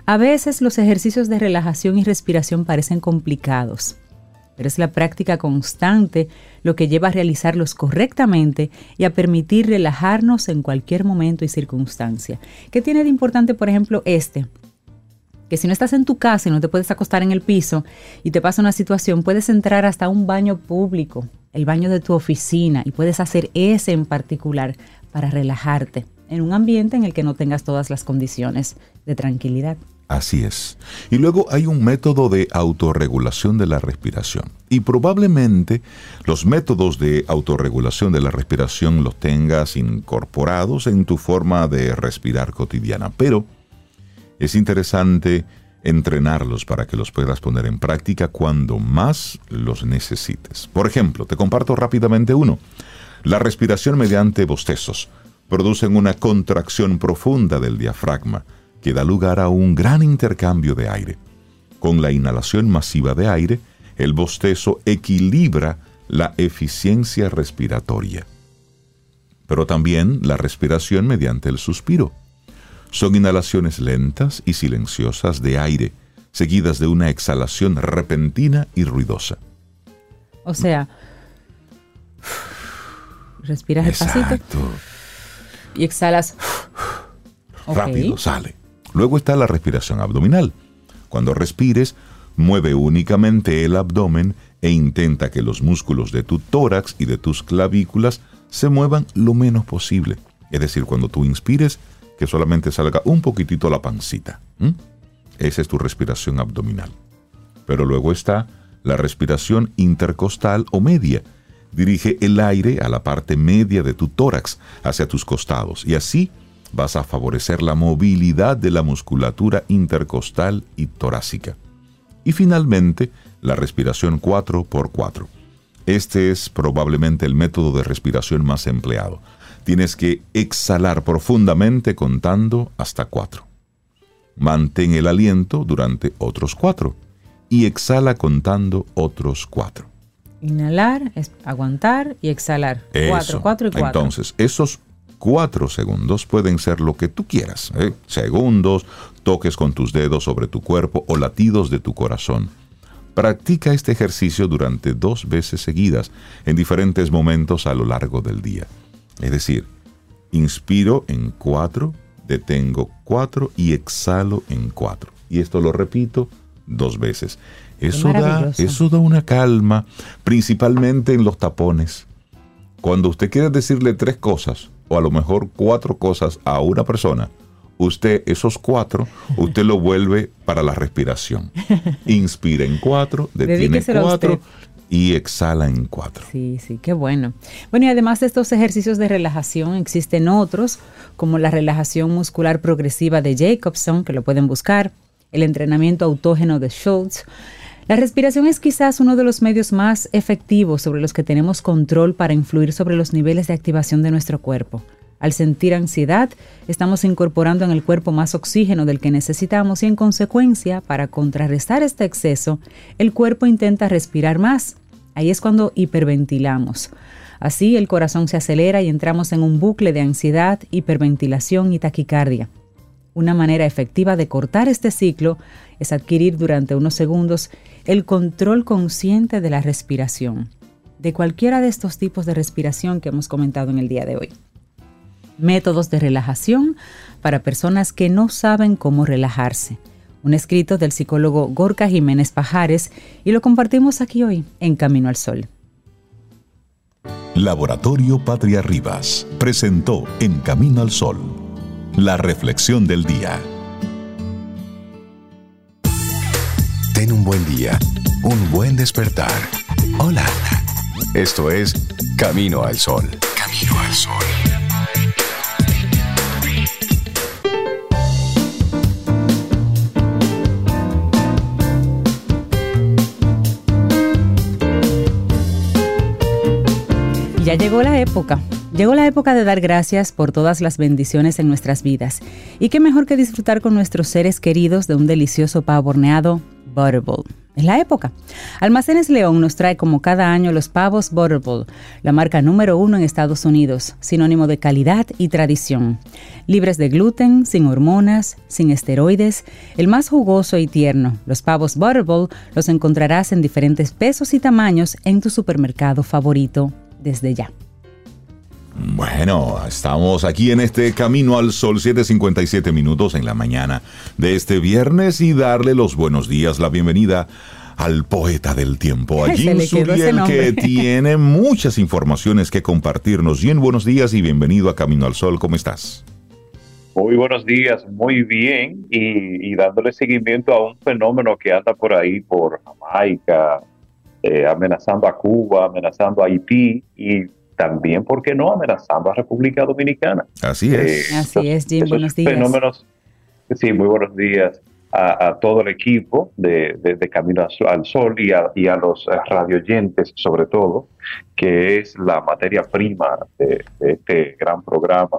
A veces los ejercicios de relajación y respiración parecen complicados, pero es la práctica constante lo que lleva a realizarlos correctamente y a permitir relajarnos en cualquier momento y circunstancia. ¿Qué tiene de importante, por ejemplo, este? que si no estás en tu casa y no te puedes acostar en el piso y te pasa una situación, puedes entrar hasta un baño público, el baño de tu oficina, y puedes hacer ese en particular para relajarte en un ambiente en el que no tengas todas las condiciones de tranquilidad. Así es. Y luego hay un método de autorregulación de la respiración. Y probablemente los métodos de autorregulación de la respiración los tengas incorporados en tu forma de respirar cotidiana. Pero es interesante entrenarlos para que los puedas poner en práctica cuando más los necesites. Por ejemplo, te comparto rápidamente uno. La respiración mediante bostezos produce una contracción profunda del diafragma que da lugar a un gran intercambio de aire. Con la inhalación masiva de aire, el bostezo equilibra la eficiencia respiratoria. pero también la respiración mediante el suspiro. Son inhalaciones lentas y silenciosas de aire, seguidas de una exhalación repentina y ruidosa. O sea, respiras despacito y exhalas. Rápido, sale. Luego está la respiración abdominal. Cuando respires, mueve únicamente el abdomen e intenta que los músculos de tu tórax y de tus clavículas se muevan lo menos posible. Es decir, cuando tú inspires, que solamente salga un poquitito la pancita. Esa es tu respiración abdominal. Pero luego está la respiración intercostal o media. Dirige el aire a la parte media de tu tórax, hacia tus costados, y así vas a favorecer la movilidad de la musculatura intercostal y torácica. Y finalmente, la respiración 4x4. Este es probablemente el método de respiración más empleado. Tienes que exhalar profundamente contando hasta 4. Mantén el aliento durante otros 4 y exhala contando otros 4. Inhalar, aguantar y exhalar. 4, 4 y 4. Entonces, esos cuatro segundos pueden ser lo que tú quieras. ¿eh? Segundos, toques con tus dedos sobre tu cuerpo o latidos de tu corazón. Practica este ejercicio durante dos veces seguidas, en diferentes momentos a lo largo del día. Es decir, inspiro en cuatro, detengo cuatro y exhalo en cuatro. Y esto lo repito dos veces. Eso da, eso da una calma, principalmente en los tapones. Cuando usted quiere decirle tres cosas, o a lo mejor cuatro cosas a una persona, usted esos cuatro, usted lo vuelve para la respiración. Inspira en cuatro, detiene cuatro y exhala en cuatro. Sí, sí, qué bueno. Bueno, y además de estos ejercicios de relajación, existen otros, como la relajación muscular progresiva de Jacobson, que lo pueden buscar, el entrenamiento autógeno de Schultz, la respiración es quizás uno de los medios más efectivos sobre los que tenemos control para influir sobre los niveles de activación de nuestro cuerpo. Al sentir ansiedad, estamos incorporando en el cuerpo más oxígeno del que necesitamos y en consecuencia, para contrarrestar este exceso, el cuerpo intenta respirar más. Ahí es cuando hiperventilamos. Así el corazón se acelera y entramos en un bucle de ansiedad, hiperventilación y taquicardia. Una manera efectiva de cortar este ciclo es adquirir durante unos segundos el control consciente de la respiración, de cualquiera de estos tipos de respiración que hemos comentado en el día de hoy. Métodos de relajación para personas que no saben cómo relajarse. Un escrito del psicólogo Gorka Jiménez Pajares y lo compartimos aquí hoy en Camino al Sol. Laboratorio Patria Rivas presentó En Camino al Sol la reflexión del día. Ten un buen día, un buen despertar. Hola. Esto es Camino al Sol. Camino al Sol. Ya llegó la época Llegó la época de dar gracias por todas las bendiciones en nuestras vidas. Y qué mejor que disfrutar con nuestros seres queridos de un delicioso pavo horneado Butterball. Es la época. Almacenes León nos trae como cada año los pavos Butterball, la marca número uno en Estados Unidos, sinónimo de calidad y tradición. Libres de gluten, sin hormonas, sin esteroides, el más jugoso y tierno. Los pavos Butterball los encontrarás en diferentes pesos y tamaños en tu supermercado favorito desde ya. Bueno, estamos aquí en este Camino al Sol, 7:57 minutos en la mañana de este viernes y darle los buenos días, la bienvenida al poeta del tiempo, a Jim Suriel, que tiene muchas informaciones que compartirnos. Jim, buenos días y bienvenido a Camino al Sol, ¿cómo estás? Muy buenos días, muy bien, y, dándole seguimiento a un fenómeno que anda por ahí, por Jamaica, eh, amenazando a Cuba, amenazando a Haití, y también, ¿por qué no?, amenazando a República Dominicana. Así es. Eh, Así es, Jim, buenos días. Fenómenos, sí, muy buenos días a, todo el equipo de, Camino al Sol y a, y a los radioyentes, sobre todo, que es la materia prima de, este gran programa.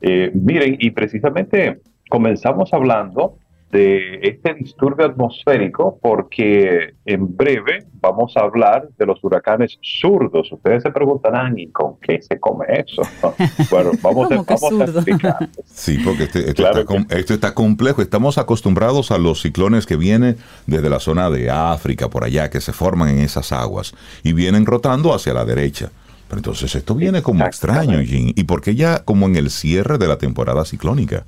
Eh, miren, y precisamente comenzamos hablando de este disturbio atmosférico porque en breve vamos a hablar de los huracanes zurdos. Ustedes se preguntarán, ¿y con qué se come eso? bueno, vamos, a, vamos a explicar. Sí, porque este, esto, está, esto, está, complejo. Estamos acostumbrados a los ciclones que vienen desde la zona de África, por allá, que se forman en esas aguas y vienen rotando hacia la derecha. Pero entonces esto viene como extraño, Jim. ¿Y por qué ya como en el cierre de la temporada ciclónica?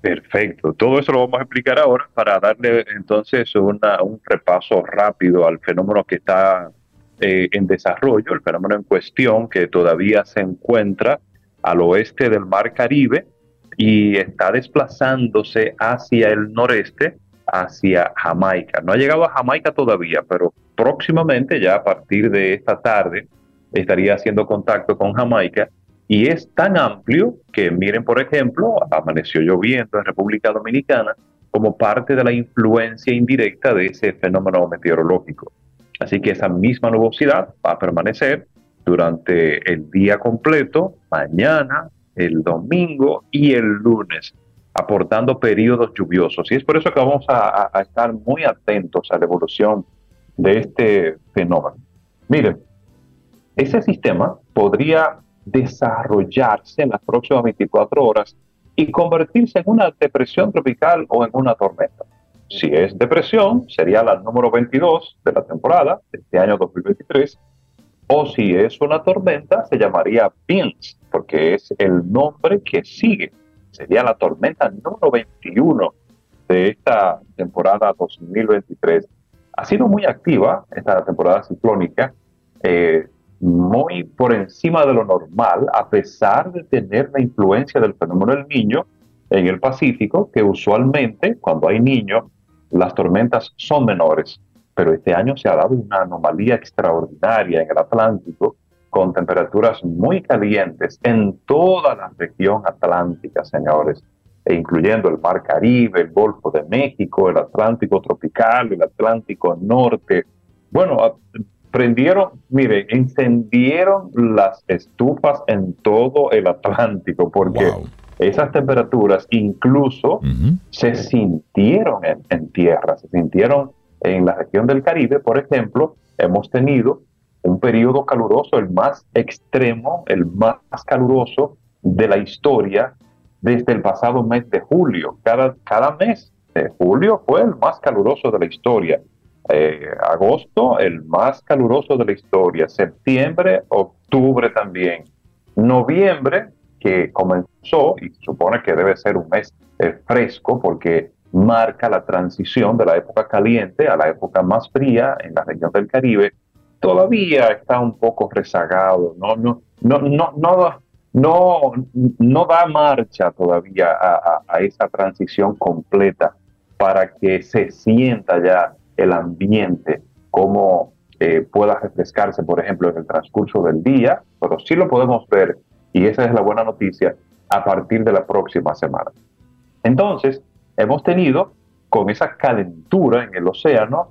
Perfecto. Todo eso lo vamos a explicar ahora para darle entonces un repaso rápido al fenómeno que está eh, en desarrollo, el fenómeno en cuestión que todavía se encuentra al oeste del Mar Caribe y está desplazándose hacia el noreste, hacia Jamaica. No ha llegado a Jamaica todavía, pero próximamente, ya a partir de esta tarde, estaría haciendo contacto con Jamaica y es tan amplio que, miren, por ejemplo, amaneció lloviendo en República Dominicana como parte de la influencia indirecta de ese fenómeno meteorológico. Así que esa misma nubosidad va a permanecer durante el día completo, mañana, el domingo y el lunes, aportando periodos lluviosos. Y es por eso que vamos a, a estar muy atentos a la evolución de este fenómeno. Miren, ese sistema podría desarrollarse en las próximas 24 horas y convertirse en una depresión tropical o en una tormenta. Si es depresión, sería la número 22 de la temporada de este año 2023. O si es una tormenta, se llamaría Vince, porque es el nombre que sigue. Sería la tormenta número 21 de esta temporada 2023. Ha sido muy activa esta temporada ciclónica. Eh, muy por encima de lo normal, a pesar de tener la influencia del fenómeno del niño en el Pacífico, que usualmente cuando hay niño, las tormentas son menores. Pero este año se ha dado una anomalía extraordinaria en el Atlántico, con temperaturas muy calientes en toda la región atlántica, señores, e incluyendo el Mar Caribe, el Golfo de México, el Atlántico tropical, el Atlántico norte. Bueno, prendieron, mire, encendieron las estufas en todo el Atlántico, porque esas temperaturas incluso se sintieron en, tierra, se sintieron en la región del Caribe, por ejemplo, hemos tenido un periodo caluroso, el más extremo, el más caluroso de la historia desde el pasado mes de julio. Cada, cada mes de julio fue el más caluroso de la historia. Eh, agosto, el más caluroso de la historia, septiembre, octubre también, noviembre, que comenzó y supone que debe ser un mes eh, fresco porque marca la transición de la época caliente a la época más fría en la región del Caribe, todavía está un poco rezagado, no, no, no, no, no, no, no da marcha todavía a esa transición completa para que se sienta ya el ambiente, cómo eh, pueda refrescarse, por ejemplo, en el transcurso del día, pero sí lo podemos ver, y esa es la buena noticia, a partir de la próxima semana. Entonces, hemos tenido, con esa calentura en el océano,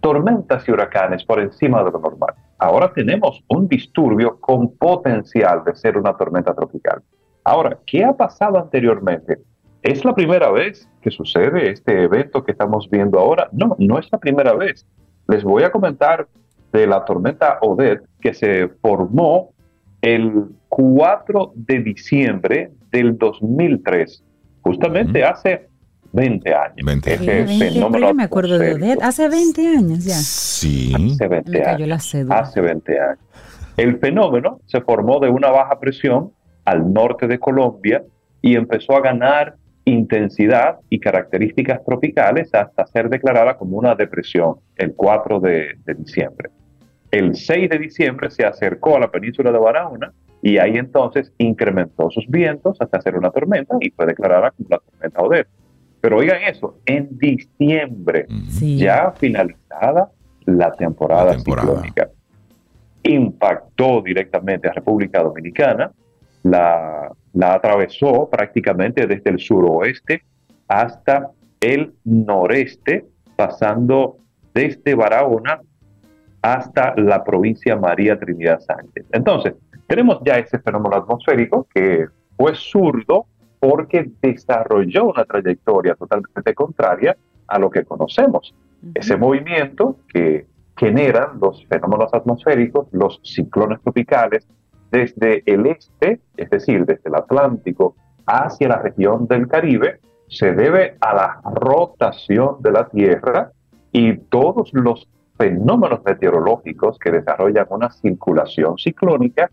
tormentas y huracanes por encima de lo normal. Ahora tenemos un disturbio con potencial de ser una tormenta tropical. Ahora, ¿qué ha pasado anteriormente? ¿Es la primera vez que sucede este evento que estamos viendo ahora? No, no es la primera vez. Les voy a comentar de la tormenta Odette que se formó el 4 de diciembre del 2003, justamente hace 20 años. 20 años. me acuerdo de Odette, hace 20 años ya. Sí. Hace 20 años. Hace 20 años. El fenómeno se formó de una baja presión al norte de Colombia y empezó a ganar intensidad y características tropicales hasta ser declarada como una depresión el 4 de, diciembre. El 6 de diciembre se acercó a la península de Barahona y ahí entonces incrementó sus vientos hasta ser una tormenta y fue declarada como la tormenta Odette. Pero oigan eso, en diciembre, ya finalizada la temporada, la temporada ciclónica, impactó directamente a República Dominicana, la, atravesó prácticamente desde el suroeste hasta el noreste, pasando desde Barahona hasta la provincia María Trinidad Sánchez. Entonces, tenemos ya ese fenómeno atmosférico que fue zurdo porque desarrolló una trayectoria totalmente contraria a lo que conocemos. Ese movimiento que generan los fenómenos atmosféricos, los ciclones tropicales, desde el este, es decir, desde el Atlántico hacia la región del Caribe, se debe a la rotación de la Tierra y todos los fenómenos meteorológicos que desarrollan una circulación ciclónica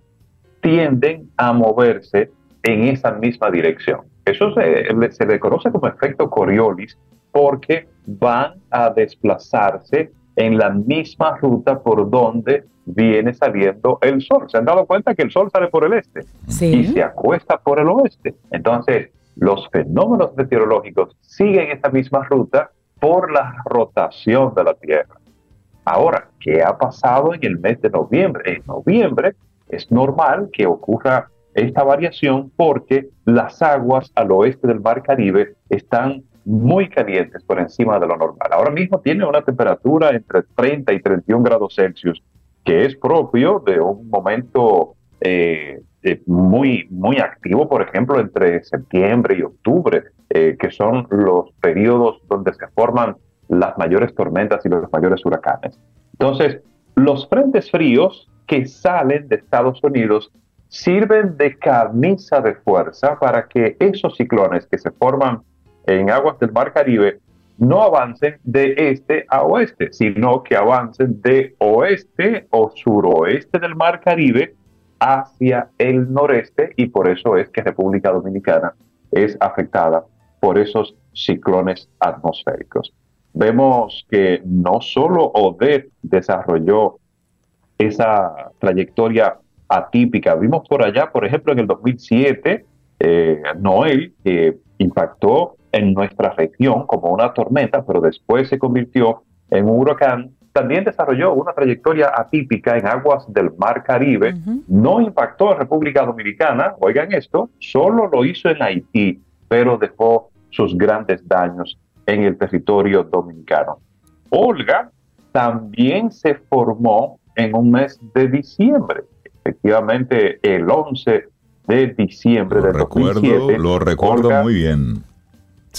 tienden a moverse en esa misma dirección. Eso se, le conoce como efecto Coriolis porque van a desplazarse en la misma ruta por donde viene saliendo el sol. ¿Se han dado cuenta que el sol sale por el este y se acuesta por el oeste? Entonces, los fenómenos meteorológicos siguen esa misma ruta por la rotación de la Tierra. Ahora, ¿qué ha pasado en el mes de noviembre? En noviembre es normal que ocurra esta variación porque las aguas al oeste del Mar Caribe están muy calientes por encima de lo normal. Ahora mismo tiene una temperatura entre 30 y 31 grados Celsius, que es propio de un momento eh, eh, muy, muy activo, por ejemplo, entre septiembre y octubre, eh, que son los periodos donde se forman las mayores tormentas y los mayores huracanes. Entonces, los frentes fríos que salen de Estados Unidos sirven de camisa de fuerza para que esos ciclones que se forman en aguas del Mar Caribe no avancen de este a oeste, sino que avancen de oeste o suroeste del Mar Caribe hacia el noreste y por eso es que República Dominicana es afectada por esos ciclones atmosféricos. Vemos que no solo ODET desarrolló esa trayectoria atípica, vimos por allá, por ejemplo, en el 2007, eh, Noel, que impactó en nuestra región como una tormenta, pero después se convirtió en un huracán, también desarrolló una trayectoria atípica en aguas del Mar Caribe, no impactó en República Dominicana, oigan esto, solo lo hizo en Haití, pero dejó sus grandes daños en el territorio dominicano. Olga también se formó en un mes de diciembre, efectivamente el 11 de diciembre de 2007. Lo recuerdo muy bien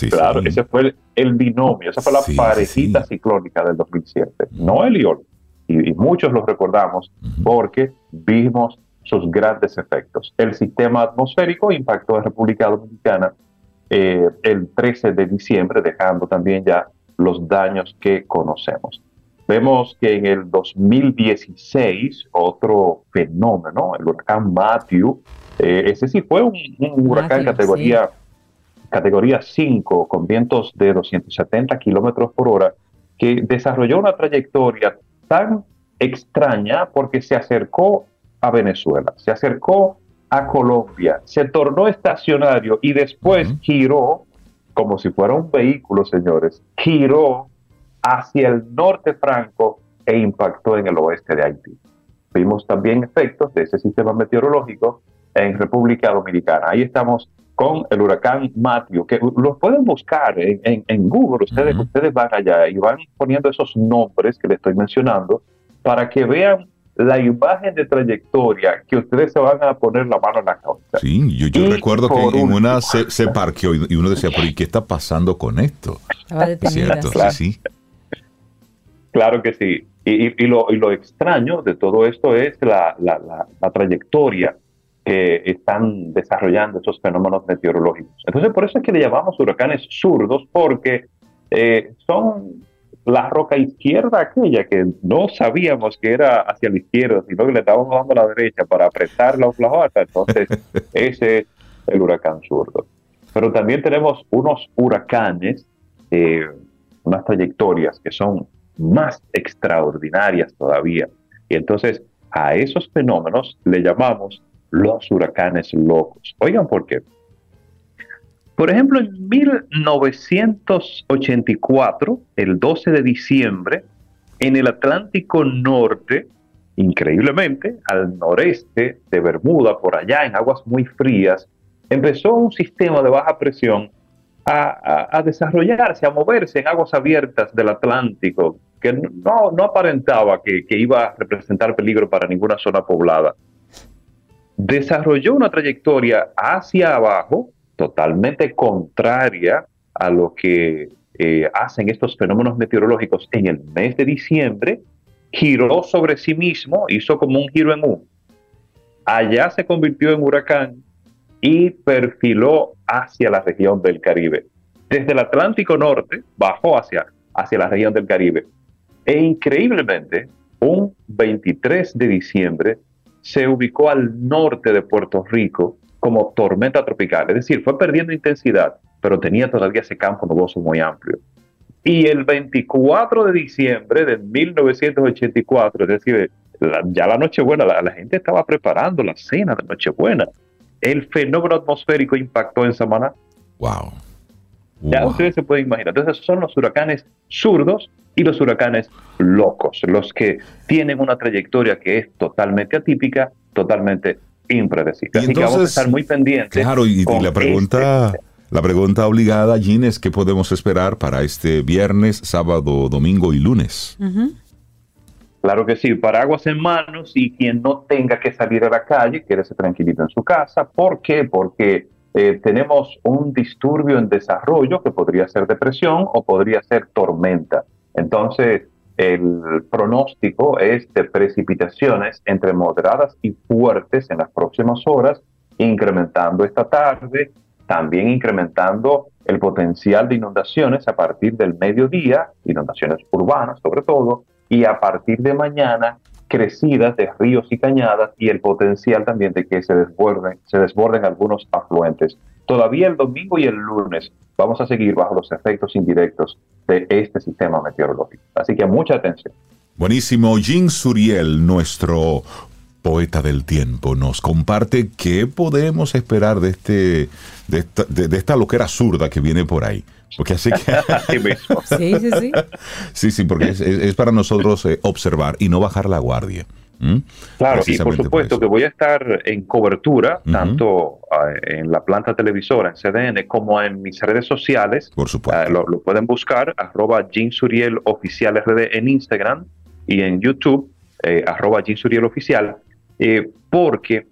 claro, ese fue el, binomio, esa fue la parejita ciclónica del 2007. No el y, y, muchos lo recordamos porque vimos sus grandes efectos. El sistema atmosférico impactó en República Dominicana eh, el 13 de diciembre, dejando también ya los daños que conocemos. Vemos que en el 2016, otro fenómeno, el huracán Matthew, eh, ese sí fue un, huracán categoría categoría 5 con vientos de 270 kilómetros por hora, que desarrolló una trayectoria tan extraña porque se acercó a Venezuela, se acercó a Colombia, se tornó estacionario y después giró, como si fuera un vehículo, señores, giró hacia el norte franco e impactó en el oeste de Haití. Vimos también efectos de ese sistema meteorológico en República Dominicana. Ahí estamos con el huracán Matthew, que los pueden buscar en, Google, ustedes, ustedes van allá y van poniendo esos nombres que les estoy mencionando para que vean la imagen de trayectoria que ustedes se van a poner la mano en la cabeza. Sí, yo, recuerdo que en una se, se, parqueó y uno decía, ¿por qué está pasando con esto? ¿Cierto? Claro. Sí, sí. Claro que sí. Y, lo, y, lo, extraño de todo esto es la, la, la trayectoria que están desarrollando esos fenómenos meteorológicos. Entonces, por eso es que le llamamos huracanes zurdos, porque eh, son la roca izquierda aquella que no sabíamos que era hacia la izquierda, sino que le estábamos dando a la derecha para apretar la flojata. Entonces, ese es el huracán zurdo. Pero también tenemos unos huracanes, eh, unas trayectorias que son más extraordinarias todavía. Y entonces a esos fenómenos le llamamos los huracanes locos. Oigan por qué. Por ejemplo, en 1984, el 12 de diciembre, en el Atlántico Norte, increíblemente, al noreste de Bermuda, por allá en aguas muy frías, empezó un sistema de baja presión a, desarrollarse, a moverse en aguas abiertas del Atlántico, que no, no aparentaba que iba a representar peligro para ninguna zona poblada desarrolló una trayectoria hacia abajo totalmente contraria a lo que eh, hacen estos fenómenos meteorológicos en el mes de diciembre, giró sobre sí mismo, hizo como un giro en U. Allá se convirtió en huracán y perfiló hacia la región del Caribe. Desde el Atlántico Norte bajó hacia, hacia la región del Caribe. E increíblemente, un 23 de diciembre se ubicó al norte de Puerto Rico como tormenta tropical, es decir, fue perdiendo intensidad, pero tenía todavía ese campo nuboso muy amplio. Y el 24 de diciembre de 1984, es decir, ya la Nochebuena, la, la gente estaba preparando la cena de Nochebuena. El fenómeno atmosférico impactó en Samaná. Wow. Ya ustedes se pueden imaginar. Entonces son los huracanes zurdos y los huracanes locos, los que tienen una trayectoria que es totalmente atípica, totalmente impredecible. Así que vamos a estar muy pendientes. Claro, y, la pregunta... Este la pregunta obligada, Jean, es qué podemos esperar para este viernes, sábado, domingo y lunes. Claro que sí, paraguas en manos y quien no tenga que salir a la calle, quédese tranquilito en su casa. ¿Por qué? Porque eh, tenemos un disturbio en desarrollo que podría ser depresión o podría ser tormenta. Entonces, el pronóstico es de precipitaciones entre moderadas y fuertes en las próximas horas, incrementando esta tarde, también incrementando el potencial de inundaciones a partir del mediodía, inundaciones urbanas sobre todo, y a partir de mañana crecidas de ríos y cañadas y el potencial también de que se desborden, se desborden algunos afluentes. Todavía el domingo y el lunes vamos a seguir bajo los efectos indirectos de este sistema meteorológico. Así que mucha atención. Buenísimo. Jean Suriel, nuestro poeta del tiempo, nos comparte qué podemos esperar de, este, de, esta, de, esta loquera zurda que viene por ahí. Porque así que... sí, sí, sí. Sí, sí, porque es, para nosotros eh, observar y no bajar la guardia. Claro, y por supuesto que voy a estar en cobertura, tanto ah, en la planta televisora, en CDN, como en mis redes sociales. Por supuesto. Ah, lo, pueden buscar, arroba Suriel Oficial RD en Instagram y en YouTube, eh, arroba Suriel Oficial, eh, porque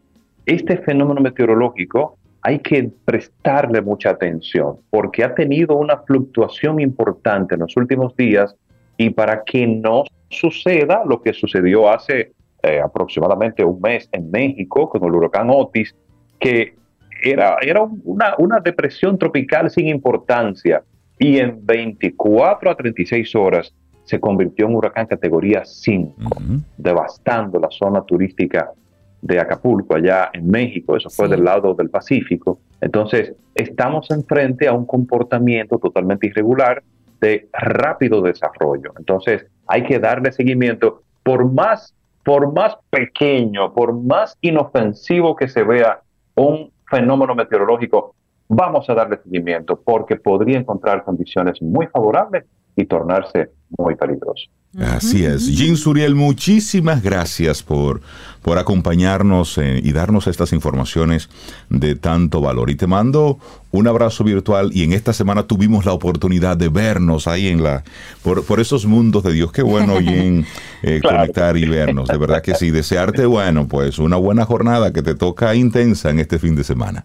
este fenómeno meteorológico hay que prestarle mucha atención porque ha tenido una fluctuación importante en los últimos días y para que no suceda lo que sucedió hace eh, aproximadamente un mes en México con el huracán Otis, que era, era una, una depresión tropical sin importancia y en 24 a 36 horas se convirtió en huracán categoría 5, devastando la zona turística de Acapulco, allá en México, eso fue del lado del Pacífico. Entonces, estamos enfrente a un comportamiento totalmente irregular de rápido desarrollo. Entonces, hay que darle seguimiento, por más, por más pequeño, por más inofensivo que se vea un fenómeno meteorológico, vamos a darle seguimiento porque podría encontrar condiciones muy favorables y tornarse muy peligroso. Así es. Jim Suriel, muchísimas gracias por, por acompañarnos eh, y darnos estas informaciones de tanto valor. Y te mando un abrazo virtual y en esta semana tuvimos la oportunidad de vernos ahí en la por, por esos mundos de Dios. Qué bueno, Jim, eh, conectar y vernos. De verdad que sí. Desearte, bueno, pues una buena jornada que te toca intensa en este fin de semana.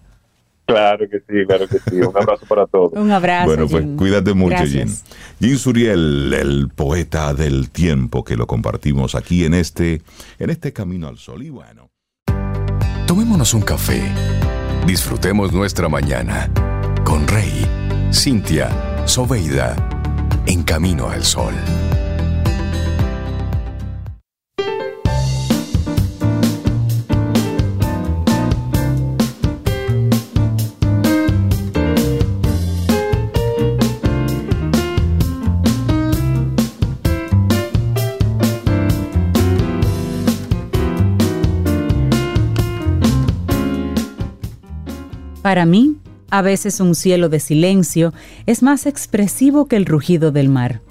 Claro que sí, claro que sí. Un abrazo para todos. Un abrazo. Bueno, pues cuídate mucho, Jim. Jim Suriel, el poeta del tiempo que lo compartimos aquí en este, en este Camino al Sol. Y bueno. Tomémonos un café. Disfrutemos nuestra mañana con Rey, Cintia, Soveida, en Camino al Sol. Para mí, a veces un cielo de silencio es más expresivo que el rugido del mar.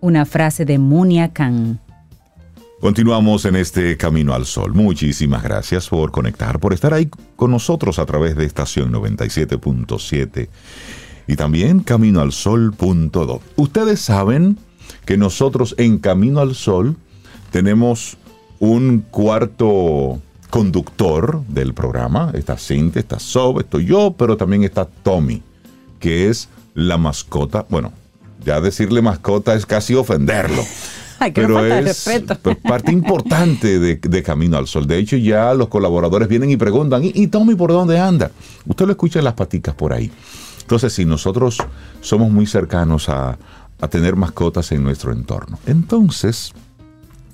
Una frase de Munia Khan. Continuamos en este Camino al Sol. Muchísimas gracias por conectar, por estar ahí con nosotros a través de estación 97.7 y también caminoalsol.do. Ustedes saben que nosotros en Camino al Sol tenemos un cuarto conductor del programa. Está Cintia, está Sob, estoy yo, pero también está Tommy, que es la mascota. Bueno, ya decirle mascota es casi ofenderlo. Ay, que pero no falta de es respeto. parte importante de, de Camino al Sol. De hecho, ya los colaboradores vienen y preguntan, ¿y, y Tommy por dónde anda? Usted lo escucha en las paticas por ahí. Entonces, si nosotros somos muy cercanos a, a tener mascotas en nuestro entorno. Entonces,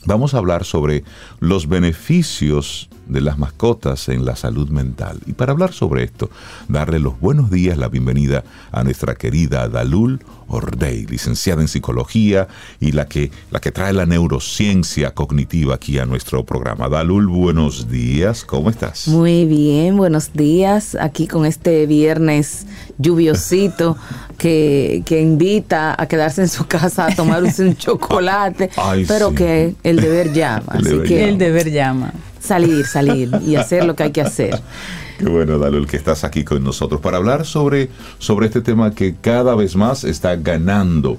vamos a hablar sobre los beneficios de las mascotas en la salud mental. Y para hablar sobre esto, darle los buenos días, la bienvenida a nuestra querida Dalul Ordey, licenciada en psicología y la que, la que trae la neurociencia cognitiva aquí a nuestro programa. Dalul, buenos días, ¿cómo estás? Muy bien, buenos días. Aquí con este viernes lluviosito que, que invita a quedarse en su casa a tomarse un chocolate, Ay, pero sí. que el deber llama. El así deber que llama. El deber llama. salir, salir y hacer lo que hay que hacer. Qué bueno, Dalul, que estás aquí con nosotros para hablar sobre, sobre este tema que cada vez más está ganando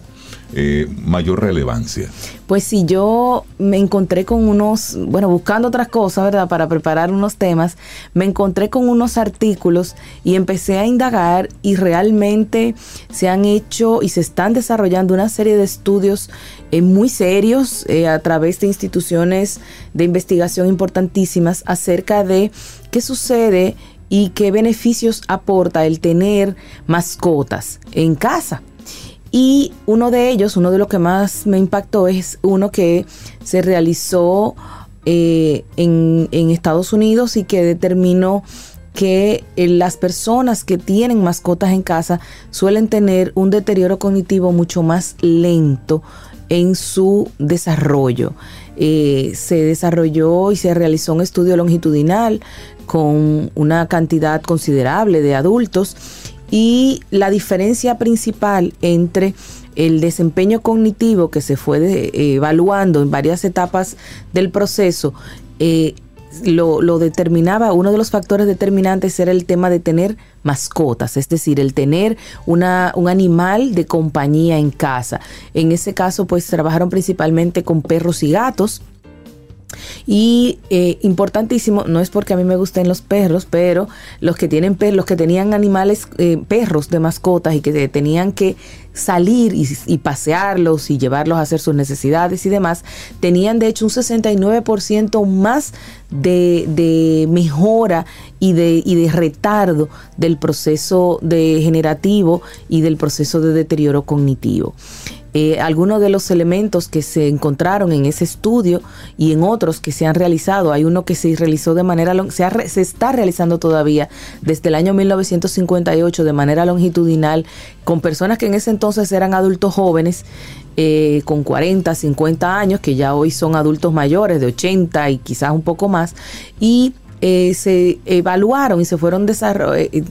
eh, mayor relevancia. Pues sí, yo me encontré con unos, bueno, buscando otras cosas, ¿verdad? Para preparar unos temas, me encontré con unos artículos y empecé a indagar y realmente se han hecho y se están desarrollando una serie de estudios eh, muy serios eh, a través de instituciones de investigación importantísimas acerca de qué sucede y qué beneficios aporta el tener mascotas en casa. Y uno de ellos, uno de los que más me impactó, es uno que se realizó eh, en, Estados Unidos y que determinó que eh, las personas que tienen mascotas en casa suelen tener un deterioro cognitivo mucho más lento en su desarrollo. Eh, se desarrolló y se realizó un estudio longitudinal con una cantidad considerable de adultos y la diferencia principal entre el desempeño cognitivo que se fue de- eh, evaluando en varias etapas del proceso, eh, lo, lo determinaba, uno de los factores determinantes era el tema de tener mascotas, es decir, el tener una, un animal de compañía en casa. En ese caso, pues trabajaron principalmente con perros y gatos. Y eh, importantísimo, no es porque a mí me gusten los perros, pero los que tienen perros, los que tenían animales, eh, perros de mascotas y que tenían que salir y, y pasearlos y llevarlos a hacer sus necesidades y demás, tenían de hecho un 69% más de, de mejora y de, y de retardo del proceso degenerativo y del proceso de deterioro cognitivo. Eh, algunos de los elementos que se encontraron en ese estudio y en otros que se han realizado, hay uno que se realizó de manera, se, ha se está realizando todavía desde el año 1958 de manera longitudinal con personas que en ese entonces eran adultos jóvenes eh, con 40, 50 años, que ya hoy son adultos mayores de 80 y quizás un poco más, y eh, se evaluaron y se fueron desarrollando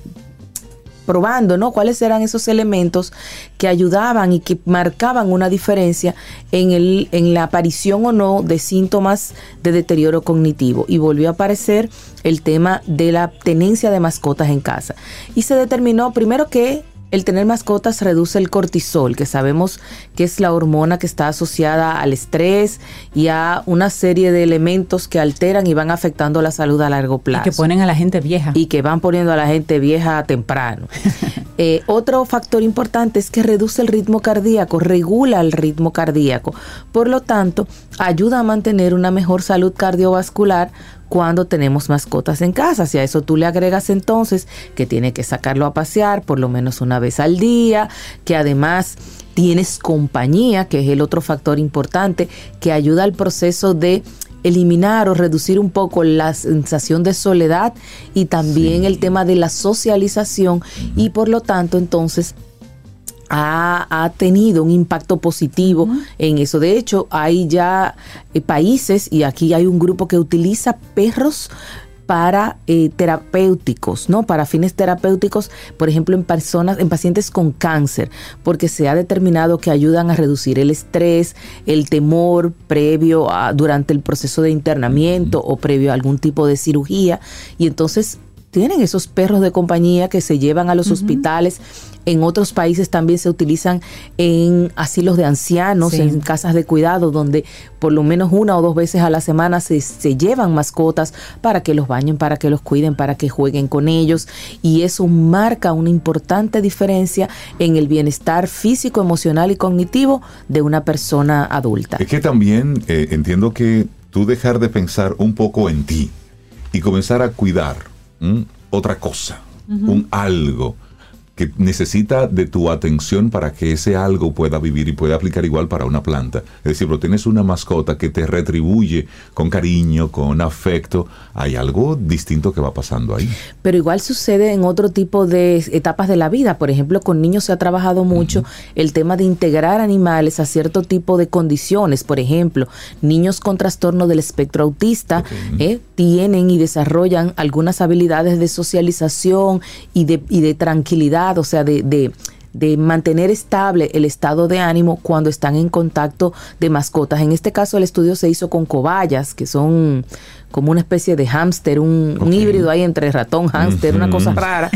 probando, ¿no? Cuáles eran esos elementos que ayudaban y que marcaban una diferencia en, el, en la aparición o no de síntomas de deterioro cognitivo. Y volvió a aparecer el tema de la tenencia de mascotas en casa. Y se determinó primero que el tener mascotas reduce el cortisol, que sabemos que es la hormona que está asociada al estrés y a una serie de elementos que alteran y van afectando la salud a largo Y plazo que ponen a la gente vieja. y que van poniendo a la gente vieja temprano. Eh, otro factor importante es que reduce el ritmo cardíaco, regula el ritmo cardíaco. Por lo tanto, ayuda a mantener una mejor salud cardiovascular cuando tenemos mascotas en casa. Si a eso tú le agregas entonces que tiene que sacarlo a pasear por lo menos una vez al día, que además tienes compañía, que es el otro factor importante que ayuda al proceso de eliminar o reducir un poco la sensación de soledad y también el tema de la socialización y por lo tanto entonces ha, ha tenido un impacto positivo en eso. De hecho, hay ya eh, países y aquí hay un grupo que utiliza perros para eh, terapéuticos, ¿no? Para fines terapéuticos, por ejemplo, en personas, en pacientes con cáncer, porque se ha determinado que ayudan a reducir el estrés, el temor previo a, durante el proceso de internamiento o previo a algún tipo de cirugía, y entonces tienen esos perros de compañía que se llevan a los hospitales. En otros países también se utilizan en asilos de ancianos, en casas de cuidado, donde por lo menos una o dos veces a la semana se, se, llevan mascotas para que los bañen, para que los cuiden, para que jueguen con ellos. Y eso marca una importante diferencia en el bienestar físico, emocional y cognitivo de una persona adulta. Es que también eh, entiendo que tú dejar de pensar un poco en ti y comenzar a cuidar otra cosa, un algo que necesita de tu atención para que ese algo pueda vivir y pueda aplicar igual para una planta. Es decir, pero tienes una mascota que te retribuye con cariño, con afecto, hay algo distinto que va pasando ahí. Pero igual sucede en otro tipo de etapas de la vida. Por ejemplo, con niños se ha trabajado mucho el tema de integrar animales a cierto tipo de condiciones. Por ejemplo, niños con trastorno del espectro autista eh, tienen y desarrollan algunas habilidades de socialización y de, y de tranquilidad o sea, de, de, de mantener estable el estado de ánimo cuando están en contacto de mascotas. En este caso el estudio se hizo con cobayas, que son como una especie de hámster, un, híbrido ahí entre ratón, hámster, una cosa rara,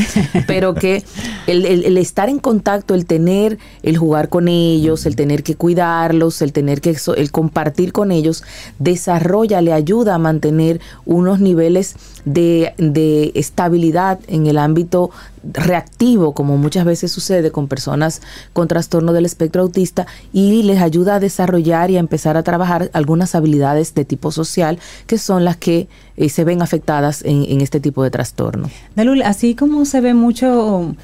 pero que el, estar en contacto, el tener, el jugar con ellos, el tener que cuidarlos, el tener que el compartir con ellos, desarrolla, le ayuda a mantener unos niveles de, de estabilidad en el ámbito reactivo, como muchas veces sucede con personas con trastorno del espectro autista, y les ayuda a desarrollar y a empezar a trabajar algunas habilidades de tipo social, que son las que que eh, se ven afectadas en, este tipo de trastorno. Dalul, así como se ve mucho...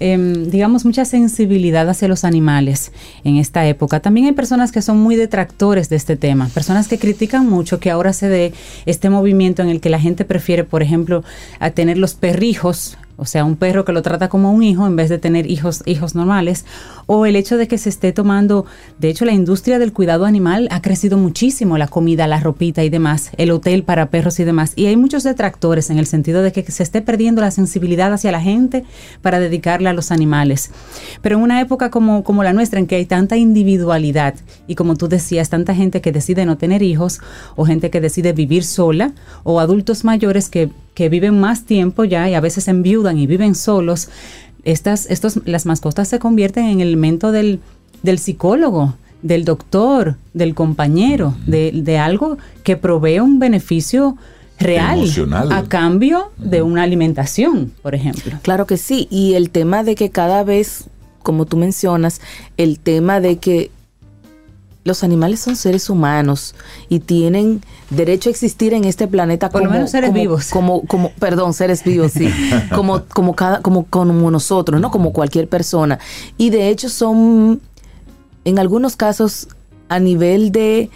Em, digamos, mucha sensibilidad hacia los animales en esta época. También hay personas que son muy detractores de este tema, personas que critican mucho que ahora se dé este movimiento en el que la gente prefiere, por ejemplo, a tener los perrijos o sea, un perro que lo trata como un hijo en vez de tener hijos, hijos normales, o el hecho de que se esté tomando, de hecho la industria del cuidado animal ha crecido muchísimo, la comida, la ropita y demás, el hotel para perros y demás, y hay muchos detractores en el sentido de que se esté perdiendo la sensibilidad hacia la gente para dedicarle a los animales. Pero en una época como, como la nuestra, en que hay tanta individualidad, y como tú decías, tanta gente que decide no tener hijos, o gente que decide vivir sola, o adultos mayores que que viven más tiempo ya y a veces enviudan y viven solos, estas, estos, las mascotas se convierten en el elemento del, del psicólogo, del doctor, del compañero, de, de, algo que provee un beneficio real a cambio de una alimentación, por ejemplo. Claro que sí, y el tema de que cada vez, como tú mencionas, el tema de que los animales son seres humanos y tienen derecho a existir en este planeta Por como, lo menos seres vivos. Como, como, perdón, seres vivos, sí. como, como cada, como, como nosotros, ¿no? Como cualquier persona. Y de hecho son, en algunos casos, a nivel de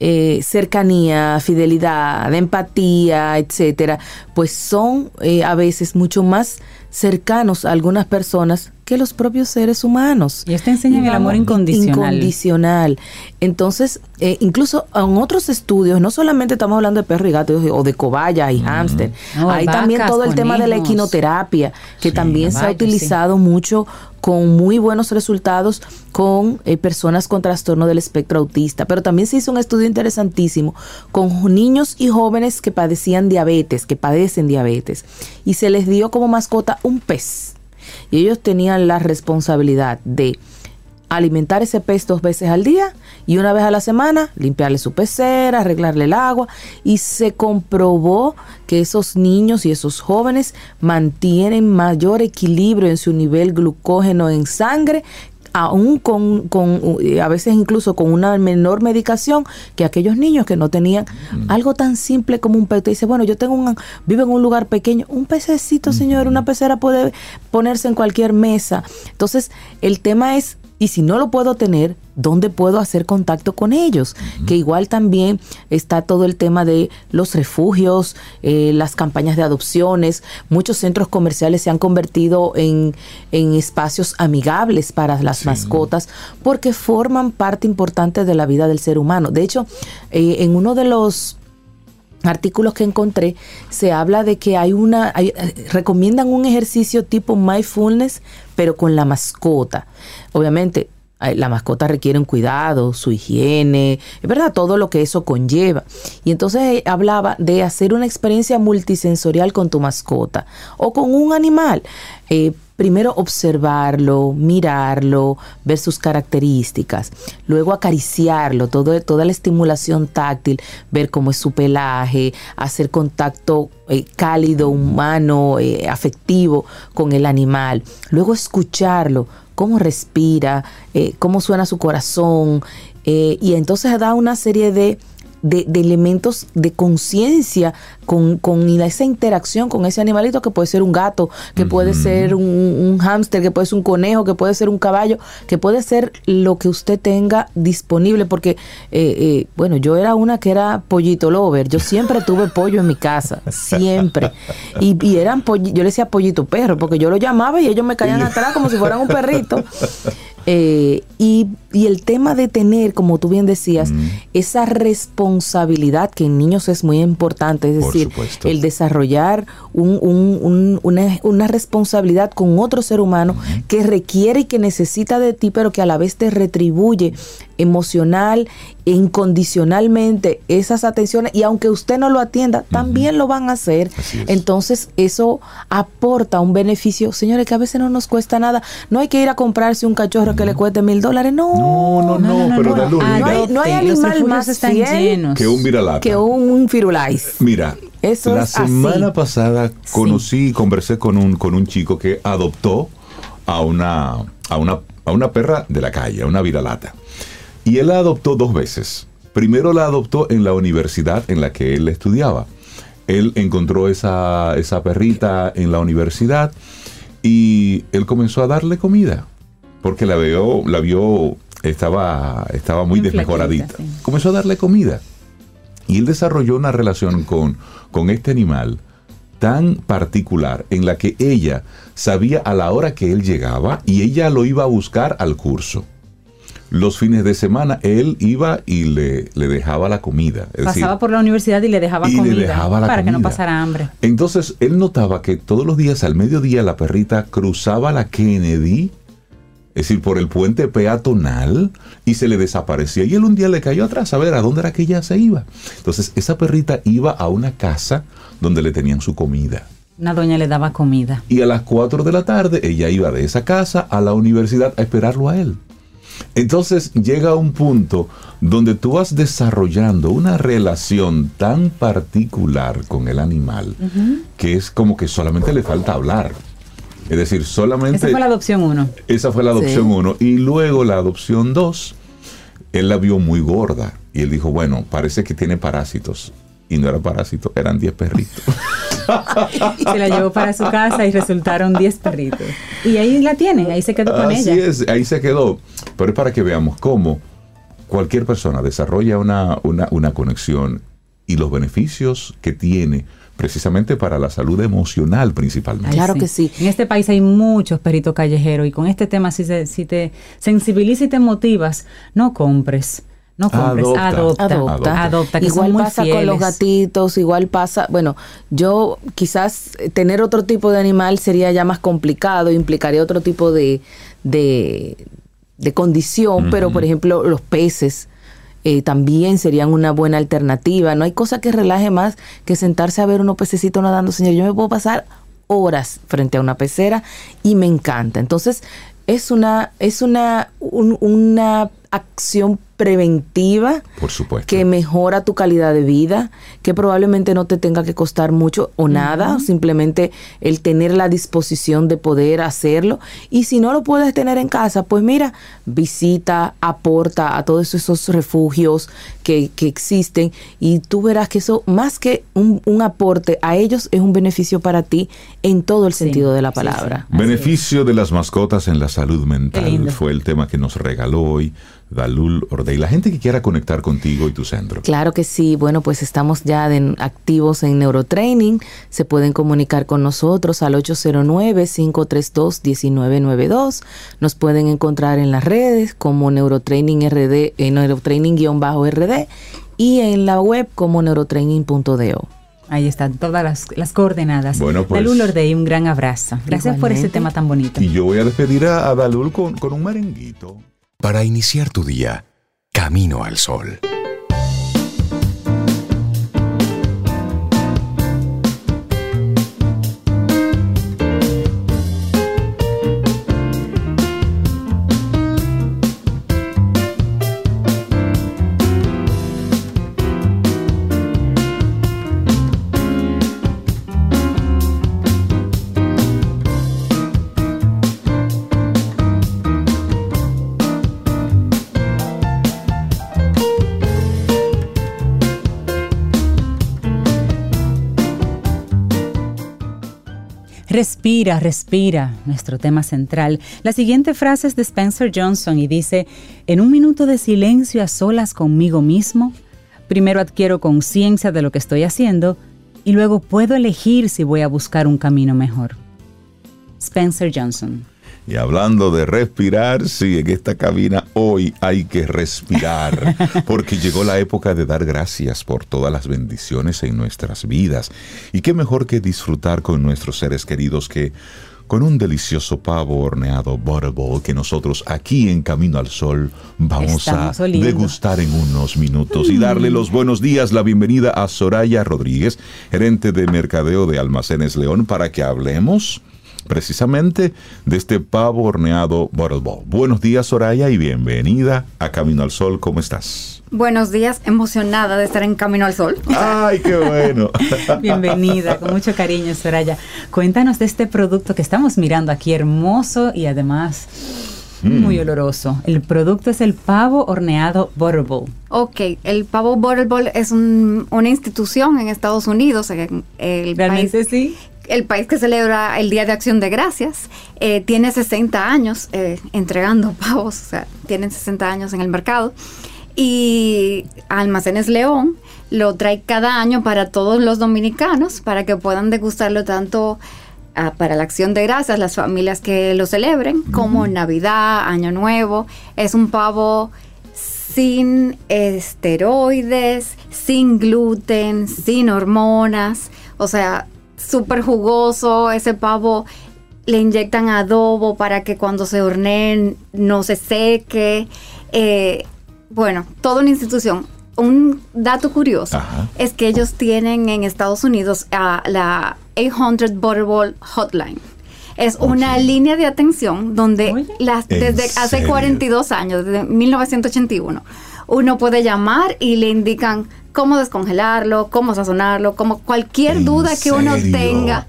eh, cercanía, fidelidad, empatía, etcétera, pues son eh, a veces mucho más cercanos a algunas personas que los propios seres humanos. Y este enseñan el amor incondicional. Incondicional. Entonces, eh, incluso en otros estudios, no solamente estamos hablando de perro y gato o de cobaya y hámster, hay también todo el tema de la equinoterapia, que también se ha utilizado mucho con muy buenos resultados con eh, personas con trastorno del espectro autista. Pero también se hizo un estudio interesantísimo con niños y jóvenes que padecían diabetes, que padecen diabetes, y se les dio como mascota un pez y ellos tenían la responsabilidad de alimentar ese pez dos veces al día y una vez a la semana limpiarle su pecera, arreglarle el agua. Y se comprobó que esos niños y esos jóvenes mantienen mayor equilibrio en su nivel glucógeno en sangre aún con, con, a veces incluso con una menor medicación que aquellos niños que no tenían mm. algo tan simple como un pez. dice, bueno, yo tengo un, vivo en un lugar pequeño, un pececito, señor, una pecera puede ponerse en cualquier mesa. Entonces, el tema es y si no lo puedo tener, ¿dónde puedo hacer contacto con ellos? Que igual también está todo el tema de los refugios, eh, las campañas de adopciones. Muchos centros comerciales se han convertido en, espacios amigables para las mascotas porque forman parte importante de la vida del ser humano. De hecho, eh, en uno de los artículos que encontré se habla de que hay una eh, recomiendan un ejercicio tipo mindfulness pero con la mascota obviamente eh, la mascota requiere un cuidado, su higiene, es verdad, todo lo que eso conlleva. Y entonces eh, hablaba de hacer una experiencia multisensorial con tu mascota o con un animal. Primero observarlo, mirarlo, ver sus características, luego acariciarlo, todo, toda la estimulación táctil, ver cómo es su pelaje, hacer contacto cálido, humano, afectivo con el animal, luego escucharlo, cómo respira, eh, cómo suena su corazón, eh, y entonces da una serie de de, elementos de conciencia con, esa interacción con ese animalito que puede ser un gato, que puede ser un, un hámster, que puede ser un conejo, que puede ser un caballo, que puede ser lo que usted tenga disponible, porque, eh, eh, bueno, yo era una que era pollito lover, yo siempre tuve pollo en mi casa, siempre, y, y eran yo le decía pollito perro, porque yo lo llamaba y ellos me caían atrás como si fueran un perrito. Eh, y, el tema de tener, como tú bien decías, esa responsabilidad que en niños es muy importante, es decir, el desarrollar una, responsabilidad con otro ser humano que requiere y que necesita de ti, pero que a la vez te retribuye emocional incondicionalmente esas atenciones y aunque usted no lo atienda, también lo van a hacer. Entonces eso aporta un beneficio, señores, que a veces no nos cuesta nada. No hay que ir a comprarse un cachorro que le cueste mil dólares, no. No, no, no, pero no, no, hay, animal más están llenos. que un viralata. Que un firulais. Mira, la semana pasada conocí y conversé con un, con un chico que adoptó a una, a una, a una perra de la calle, a una viralata. Y él la adoptó dos veces. Primero la adoptó en la universidad en la que él estudiaba. Él encontró esa, esa perrita en la universidad y él comenzó a darle comida. Porque la vio, la vio, estaba, estaba muy desmejoradita. Comenzó a darle comida. Y él desarrolló una relación con, con este animal tan particular en la que ella sabía a la hora que él llegaba y ella lo iba a buscar al curso los fines de semana él iba y le, le dejaba la comida. Pasaba por la universidad y le dejaba comida para que no pasara hambre. Entonces él notaba que todos los días al mediodía la perrita cruzaba la Kennedy, es decir, por el puente peatonal y se le desaparecía. Y él un día le cayó atrás a ver a dónde era que ella se iba. Entonces esa perrita iba a una casa donde le tenían su comida. Una doña le daba comida. Y a las 4 de la tarde ella iba de esa casa a la universidad a esperarlo a él. Entonces llega un punto donde tú vas desarrollando una relación tan particular con el animal que es como que solamente le falta hablar. Es decir, solamente... Esa fue la adopción 1. Esa fue la adopción 1. Y luego la adopción 2, él la vio muy gorda. Y él dijo, bueno, parece que tiene parásitos y no era parásito, eran 10 perritos. se la llevó para su casa y resultaron 10 perritos. Y ahí la tiene, ahí se quedó con ella. Así es, ahí se quedó. Pero es para que veamos cómo cualquier persona desarrolla una, una, conexión y los beneficios que tiene precisamente para la salud emocional principalmente. Claro que sí. En este país hay muchos perritos callejeros y con este tema si, si te sensibiliza y te motivas, no compres. No compres, adopta, adopta, adopta. igual pasa con los gatitos, igual pasa, bueno, yo quizás tener otro tipo de animal sería ya más complicado, implicaría otro tipo de, de, condición, pero por ejemplo los peces, eh, también serían una buena alternativa. No hay cosa que relaje más que sentarse a ver unos pececitos nadando. Señor, yo me puedo pasar horas frente a una pecera y me encanta. Entonces, es una, es una, una acción preventiva Por supuesto. que mejora tu calidad de vida, que probablemente no te tenga que costar mucho o nada, simplemente el tener la disposición de poder hacerlo. Y si no lo puedes tener en casa, pues mira, visita, aporta a todos esos refugios que, que existen y tú verás que eso, más que un, aporte a ellos, es un beneficio para ti en todo el sentido de la palabra. Beneficio de las mascotas en la salud mental fue el tema que nos regaló hoy Dalul Ordey. La gente que quiera conectar contigo y tu centro. Claro que sí. Bueno, pues estamos ya activos en Neurotraining. Se pueden comunicar con nosotros al 809-532-1992. Nos pueden encontrar en las redes como Neurotraining RD, eh, Neurotraining-RD y en la web como neurotraining.do. Ahí están todas las, coordenadas. Bueno, pues. Dalul Ordey, un gran abrazo. Gracias por ese tema tan bonito. Y yo voy a despedir a, Dalul con, con un merenguito. Para iniciar tu día. Camino al sol. Respira, respira, nuestro tema central. La siguiente frase es de Spencer Johnson y dice, en un minuto de silencio a solas conmigo mismo, primero adquiero conciencia de lo que estoy haciendo y luego puedo elegir si voy a buscar un camino mejor. Spencer Johnson. Y hablando de respirar, sí, en esta cabina hoy hay que respirar, porque llegó la época de dar gracias por todas las bendiciones en nuestras vidas. Y qué mejor que disfrutar con nuestros seres queridos que con un delicioso pavo horneado Butterball que nosotros aquí en Camino al Sol vamos a degustar en unos minutos. Y darle los buenos días, la bienvenida a Soraya Rodríguez, gerente de mercadeo de Almacenes León, para que hablemos precisamente de este pavo horneado Butterball. Buenos días, Soraya, y bienvenida a Camino al Sol. ¿Cómo estás? Buenos días, emocionada de estar en Camino al Sol. ¡Ay, qué bueno! Bienvenida, con mucho cariño, Soraya. Cuéntanos de este producto que estamos mirando aquí, hermoso y además mm. muy oloroso. El producto es el pavo horneado Butterball. Ok, el pavo Butterball es una institución en Estados Unidos. En el Realmente sí el país que celebra el Día de Acción de Gracias, eh, tiene 60 años eh, entregando pavos, o sea, tienen 60 años en el mercado. Y Almacenes León lo trae cada año para todos los dominicanos, para que puedan degustarlo tanto ah, para la Acción de Gracias, las familias que lo celebren, como Navidad, Año Nuevo. Es un pavo sin esteroides, sin gluten, sin hormonas. O sea, súper jugoso, ese pavo le inyectan adobo para que cuando se horneen no se seque. Eh, bueno, toda una institución. Un dato curioso es que ellos tienen en Estados Unidos la 800 Butterball Hotline. Es una línea de atención donde las, desde hace 42 años, desde 1981, uno puede llamar y le indican cómo descongelarlo, cómo sazonarlo, como cualquier duda que uno tenga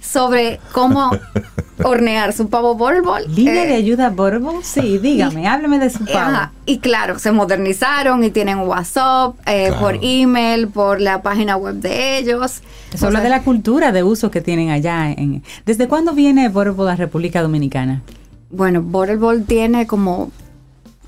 sobre cómo hornear su pavo Butterball. ¿Línea de eh, ayuda Butterball? Sí, dígame, hábleme de su pavo. y claro, se modernizaron y tienen WhatsApp, eh, por email, por la página web de ellos. Eso habla de la cultura de uso que tienen allá. En, ¿Desde cuándo viene Butterball a República Dominicana? Bueno, Butterball tiene como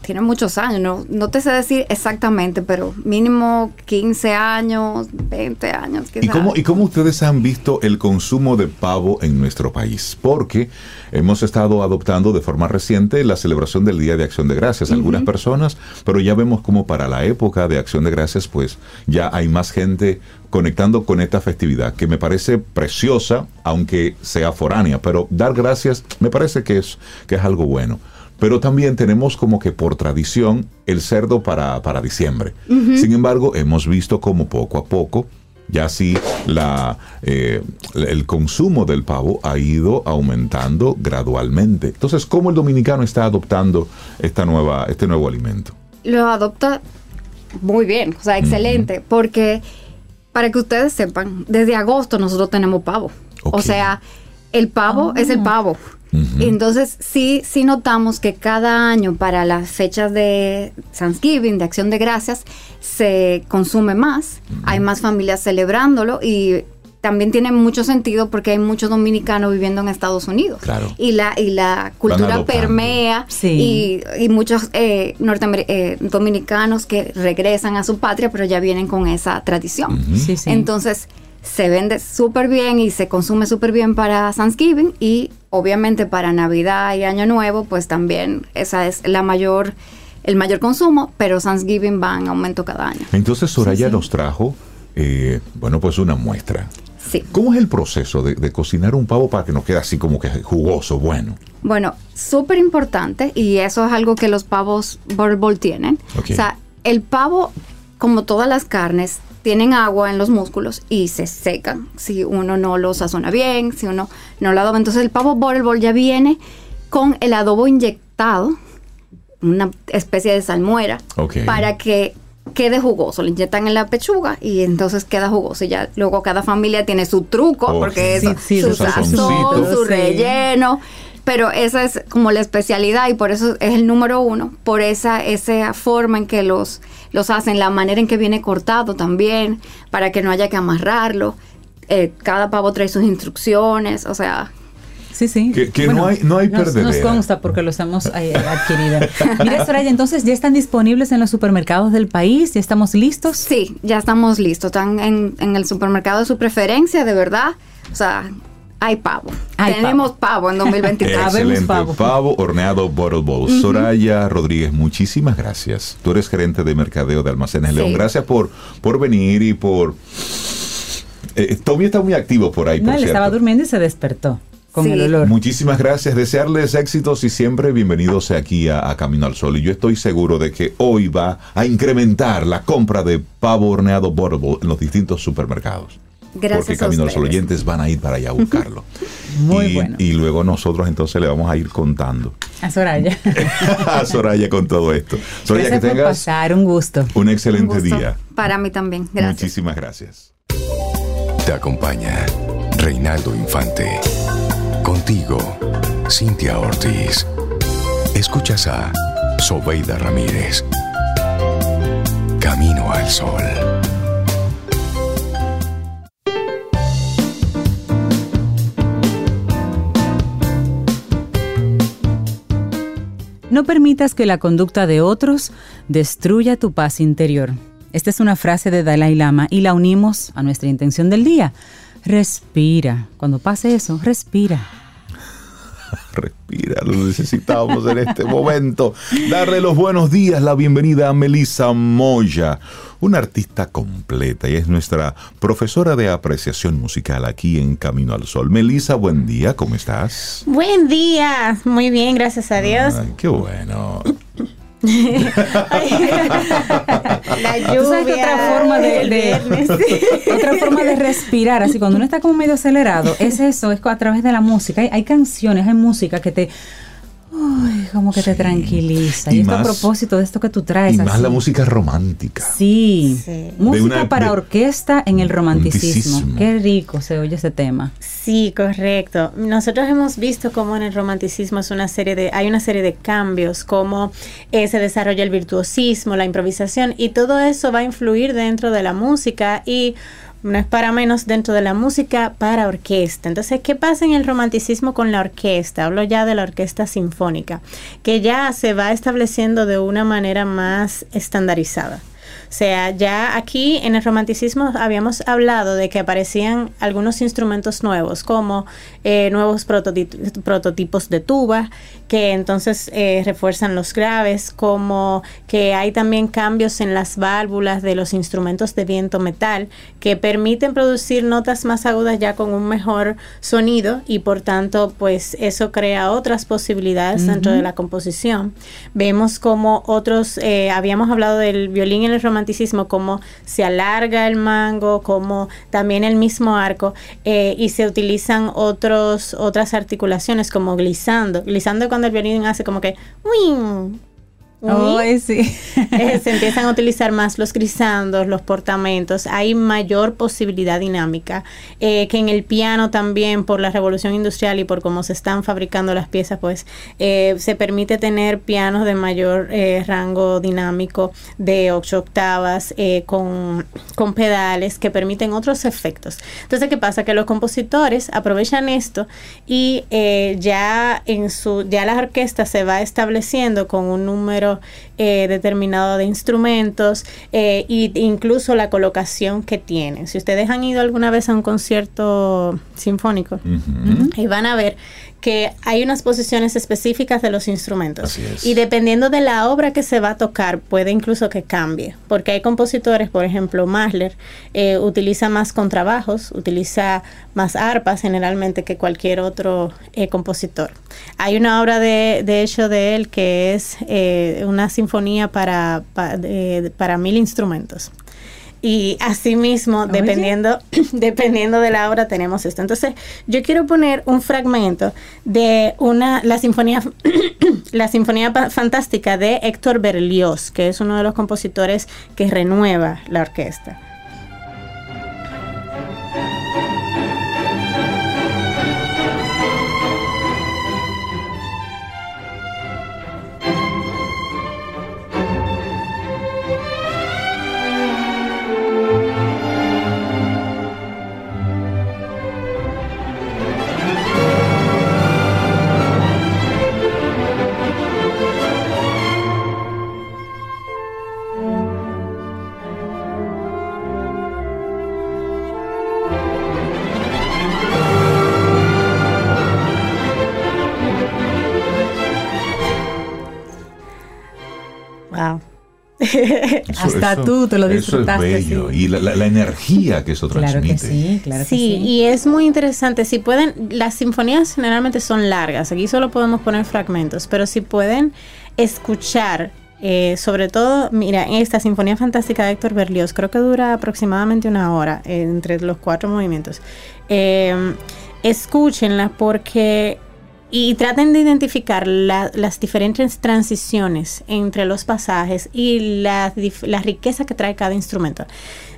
tiene muchos años, no, no te sé decir exactamente, pero mínimo 15 años, 20 años. ¿Y cómo, ¿Y cómo ustedes han visto el consumo de pavo en nuestro país? Porque hemos estado adoptando de forma reciente la celebración del Día de Acción de Gracias. Algunas personas, pero ya vemos como para la época de Acción de Gracias, pues ya hay más gente conectando con esta festividad, que me parece preciosa, aunque sea foránea, pero dar gracias me parece que es, que es algo bueno. Pero también tenemos como que por tradición el cerdo para, diciembre. Sin embargo, hemos visto como poco a poco, ya sí la, eh, el consumo del pavo ha ido aumentando gradualmente. Entonces, ¿cómo el dominicano está adoptando esta nueva, este nuevo alimento? Lo adopta muy bien, o sea, excelente, porque para que ustedes sepan, desde agosto nosotros tenemos pavo. O sea, el pavo es el Entonces, sí, sí notamos que cada año para las fechas de Thanksgiving, de Acción de Gracias, se consume más, hay más familias celebrándolo y también tiene mucho sentido porque hay muchos dominicanos viviendo en Estados Unidos. Y la, y la cultura permea y, muchos eh, eh, dominicanos que regresan a su patria, pero ya vienen con esa tradición. Entonces, se vende súper bien y se consume súper bien para Thanksgiving y obviamente para Navidad y Año Nuevo, pues también esa es la mayor, el mayor consumo, pero Thanksgiving va en aumento cada año. Entonces Soraya nos trajo, eh, bueno, pues una muestra. Sí. ¿Cómo es el proceso de, de cocinar un pavo para que nos quede así como que jugoso, bueno? Bueno, súper importante y eso es algo que los pavos Butterball tienen. O sea, el pavo, como todas las carnes, tienen agua en los músculos y se secan si uno no lo sazona bien, si uno no lo adoba. Entonces el pavo Butterball ya viene con el adobo inyectado, una especie de salmuera, Ok. para que quede jugoso. Le inyectan en la pechuga y entonces queda jugoso. Y ya luego cada familia tiene su truco, porque es Sí, sí, su su sazón, su Sí. Pero esa es como la especialidad y por eso es el número uno, por esa, esa forma en que los, los hacen, la manera en que viene cortado también, para que no haya que amarrarlo. Eh, cada pavo trae sus instrucciones, o sea, Sí, sí. Que- que no hay- no hay nos. Nos consta porque los hemos eh, adquirido. Mira, Soraya, entonces ya están disponibles en los supermercados del país, ya estamos listos. sí, ya estamos listos. Están en, en el supermercado de su preferencia, de verdad. O sea, hay pavo. Hay Tenemos pavo, en 2023. Habemos Excelente. pavo. Pavo. horneado Bottle Bowl. Soraya Rodríguez, muchísimas gracias. Tú eres gerente de mercadeo de Almacenes Sí. León. Gracias por, por venir y por... Eh, Toby está muy activo por ahí, No, por él cierto. estaba durmiendo y se despertó con Sí. el olor. Muchísimas gracias, desearles éxitos y siempre bienvenidos aquí a, a Camino al Sol. Y yo estoy seguro de que hoy va a incrementar la compra de pavo horneado Butterball en los distintos supermercados. Gracias Porque a Camino al Sol ustedes. oyentes van a ir para allá a buscarlo. Muy y, bueno. y luego nosotros entonces le vamos a ir contando A Soraya. a Soraya con todo esto. Soraya, Gracias que por tengas pasar, un gusto. un Un excelente gusto. día. Para mí también. Gracias. Muchísimas gracias. Te acompaña Reinaldo Infante. Contigo, Cintia Ortiz. Escuchas a Sobeida Ramírez. Camino al Sol. No permitas que la conducta de otros destruya tu paz interior. Esta es una frase de Dalai Lama y la unimos a nuestra intención del día. Respira. Cuando pase eso, respira. Respira, lo necesitamos en este momento. Darle los buenos días, la bienvenida a Melissa Moya, una artista completa y es nuestra profesora de apreciación musical aquí en Camino al Sol. Melissa, buen día, ¿cómo estás? Buen día, muy bien, gracias a Dios. Ay, qué bueno. La lluvia. Tú sabes que otra forma de, otra forma de respirar, así cuando uno está como medio acelerado, es eso, es a través de la música. Hay, hay canciones, hay música que te Uy, como que te tranquiliza. Y Y, esto más- a propósito de esto que tú traes. Y más así. la música romántica. Sí. Sí. Música una- para de- orquesta en el romanticismo. Romanticismo. Qué rico se oye ese tema. Sí, correcto. Nosotros hemos visto cómo en el romanticismo es una serie de, hay una serie de cambios, cómo eh, se desarrolla el virtuosismo, la improvisación, y todo eso va a influir dentro de la música y no es para menos dentro de la música para orquesta. Entonces, ¿qué pasa en el romanticismo con la orquesta? Hablo ya de la orquesta sinfónica, que ya se va estableciendo de una manera más estandarizada. O sea, ya aquí en el romanticismo habíamos hablado de que aparecían algunos instrumentos nuevos, como eh, nuevos prototi- prototipos de tuba, que entonces eh, refuerzan los graves, como que hay también cambios en las válvulas de los instrumentos de viento metal, que permiten producir notas más agudas ya con un mejor sonido y por tanto, pues eso crea otras posibilidades dentro de la composición. Vemos como otros, eh, habíamos hablado del violín en el romanticismo, como se alarga el mango, como también el mismo arco, eh, y se utilizan otros, otras articulaciones como glissando. Glissando cuando el violín hace como que... "Uing, uing", Ay, sí. eh, se empiezan a utilizar más los grisandos, los portamentos, hay mayor posibilidad dinámica, eh, que en el piano también por la revolución industrial y por cómo se están fabricando las piezas, pues eh, se permite tener pianos de mayor eh, rango dinámico de ocho octavas eh, con, con pedales que permiten otros efectos. Entonces, ¿qué pasa? Que los compositores aprovechan esto y eh, ya en su, ya la orquesta se va estableciendo con un número eh, determinado de instrumentos eh, y incluso la colocación que tienen. Si ustedes han ido alguna vez a un concierto sinfónico y van a ver que hay unas posiciones específicas de los instrumentos. Y dependiendo de la obra que se va a tocar, puede incluso que cambie. Porque hay compositores, por ejemplo, Mahler, eh, utiliza más contrabajos, utiliza más arpas generalmente que cualquier otro eh, compositor. Hay una obra de, de hecho de él que es eh, una sinfonía para mil instrumentos. Y asimismo, dependiendo, dependiendo de la obra, tenemos esto. Entonces, yo quiero poner un fragmento de una, la sinfonía, la sinfonía fantástica de Héctor Berlioz, que es uno de los compositores que renueva la orquesta. Eso- Hasta eso- tú te lo Eso disfrutaste, es bello. sí. Y la, la- la energía que eso Claro que transmite. sí, claro sí, que sí. y es muy interesante. Si pueden, las sinfonías generalmente son largas. Aquí solo podemos poner fragmentos, pero si pueden escuchar, eh, sobre todo, mira, esta Sinfonía Fantástica de Héctor Berlioz, creo que dura aproximadamente una hora eh, entre los cuatro movimientos. Eh, escúchenla porque y traten de identificar la- las diferentes transiciones entre los pasajes y la, la riqueza que trae cada instrumento.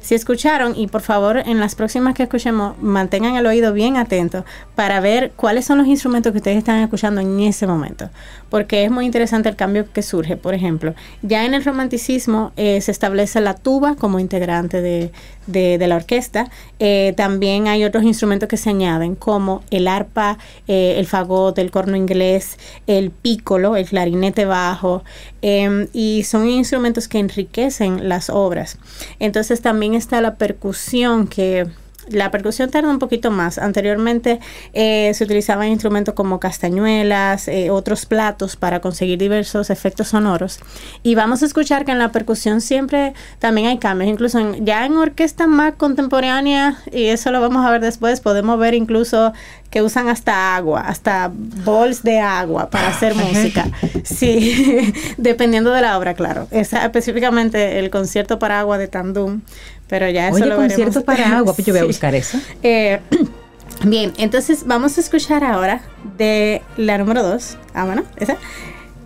Si escucharon, y por favor en las próximas que escuchemos, mantengan el oído bien atento para ver cuáles son los instrumentos que ustedes están escuchando en ese momento. Porque es muy interesante el cambio que surge. Por ejemplo, ya en el romanticismo eh, se establece la tuba como integrante de, de- la orquesta. Eh, también hay otros instrumentos que se añaden, como el arpa, eh, el fagot, el corno inglés, el pícolo, el clarinete bajo, em, y son instrumentos que enriquecen las obras. Entonces también está la percusión que... La percusión tarda un poquito más. Anteriormente eh, se utilizaban instrumentos como castañuelas, eh, otros platos para conseguir diversos efectos sonoros. Y vamos a escuchar que en la percusión siempre también hay cambios. Incluso en- ya en orquestas más contemporáneas, y eso lo vamos a ver después, podemos ver incluso que usan hasta agua, hasta bols de agua para hacer música. Sí, dependiendo de la obra, claro. Esa, específicamente el concierto para agua de Tandún. Pero ya eso Oye, lo concierto para agua, pues yo voy a buscar eso. Eh, bien, entonces vamos a escuchar ahora de la número 2, ah, bueno, esa,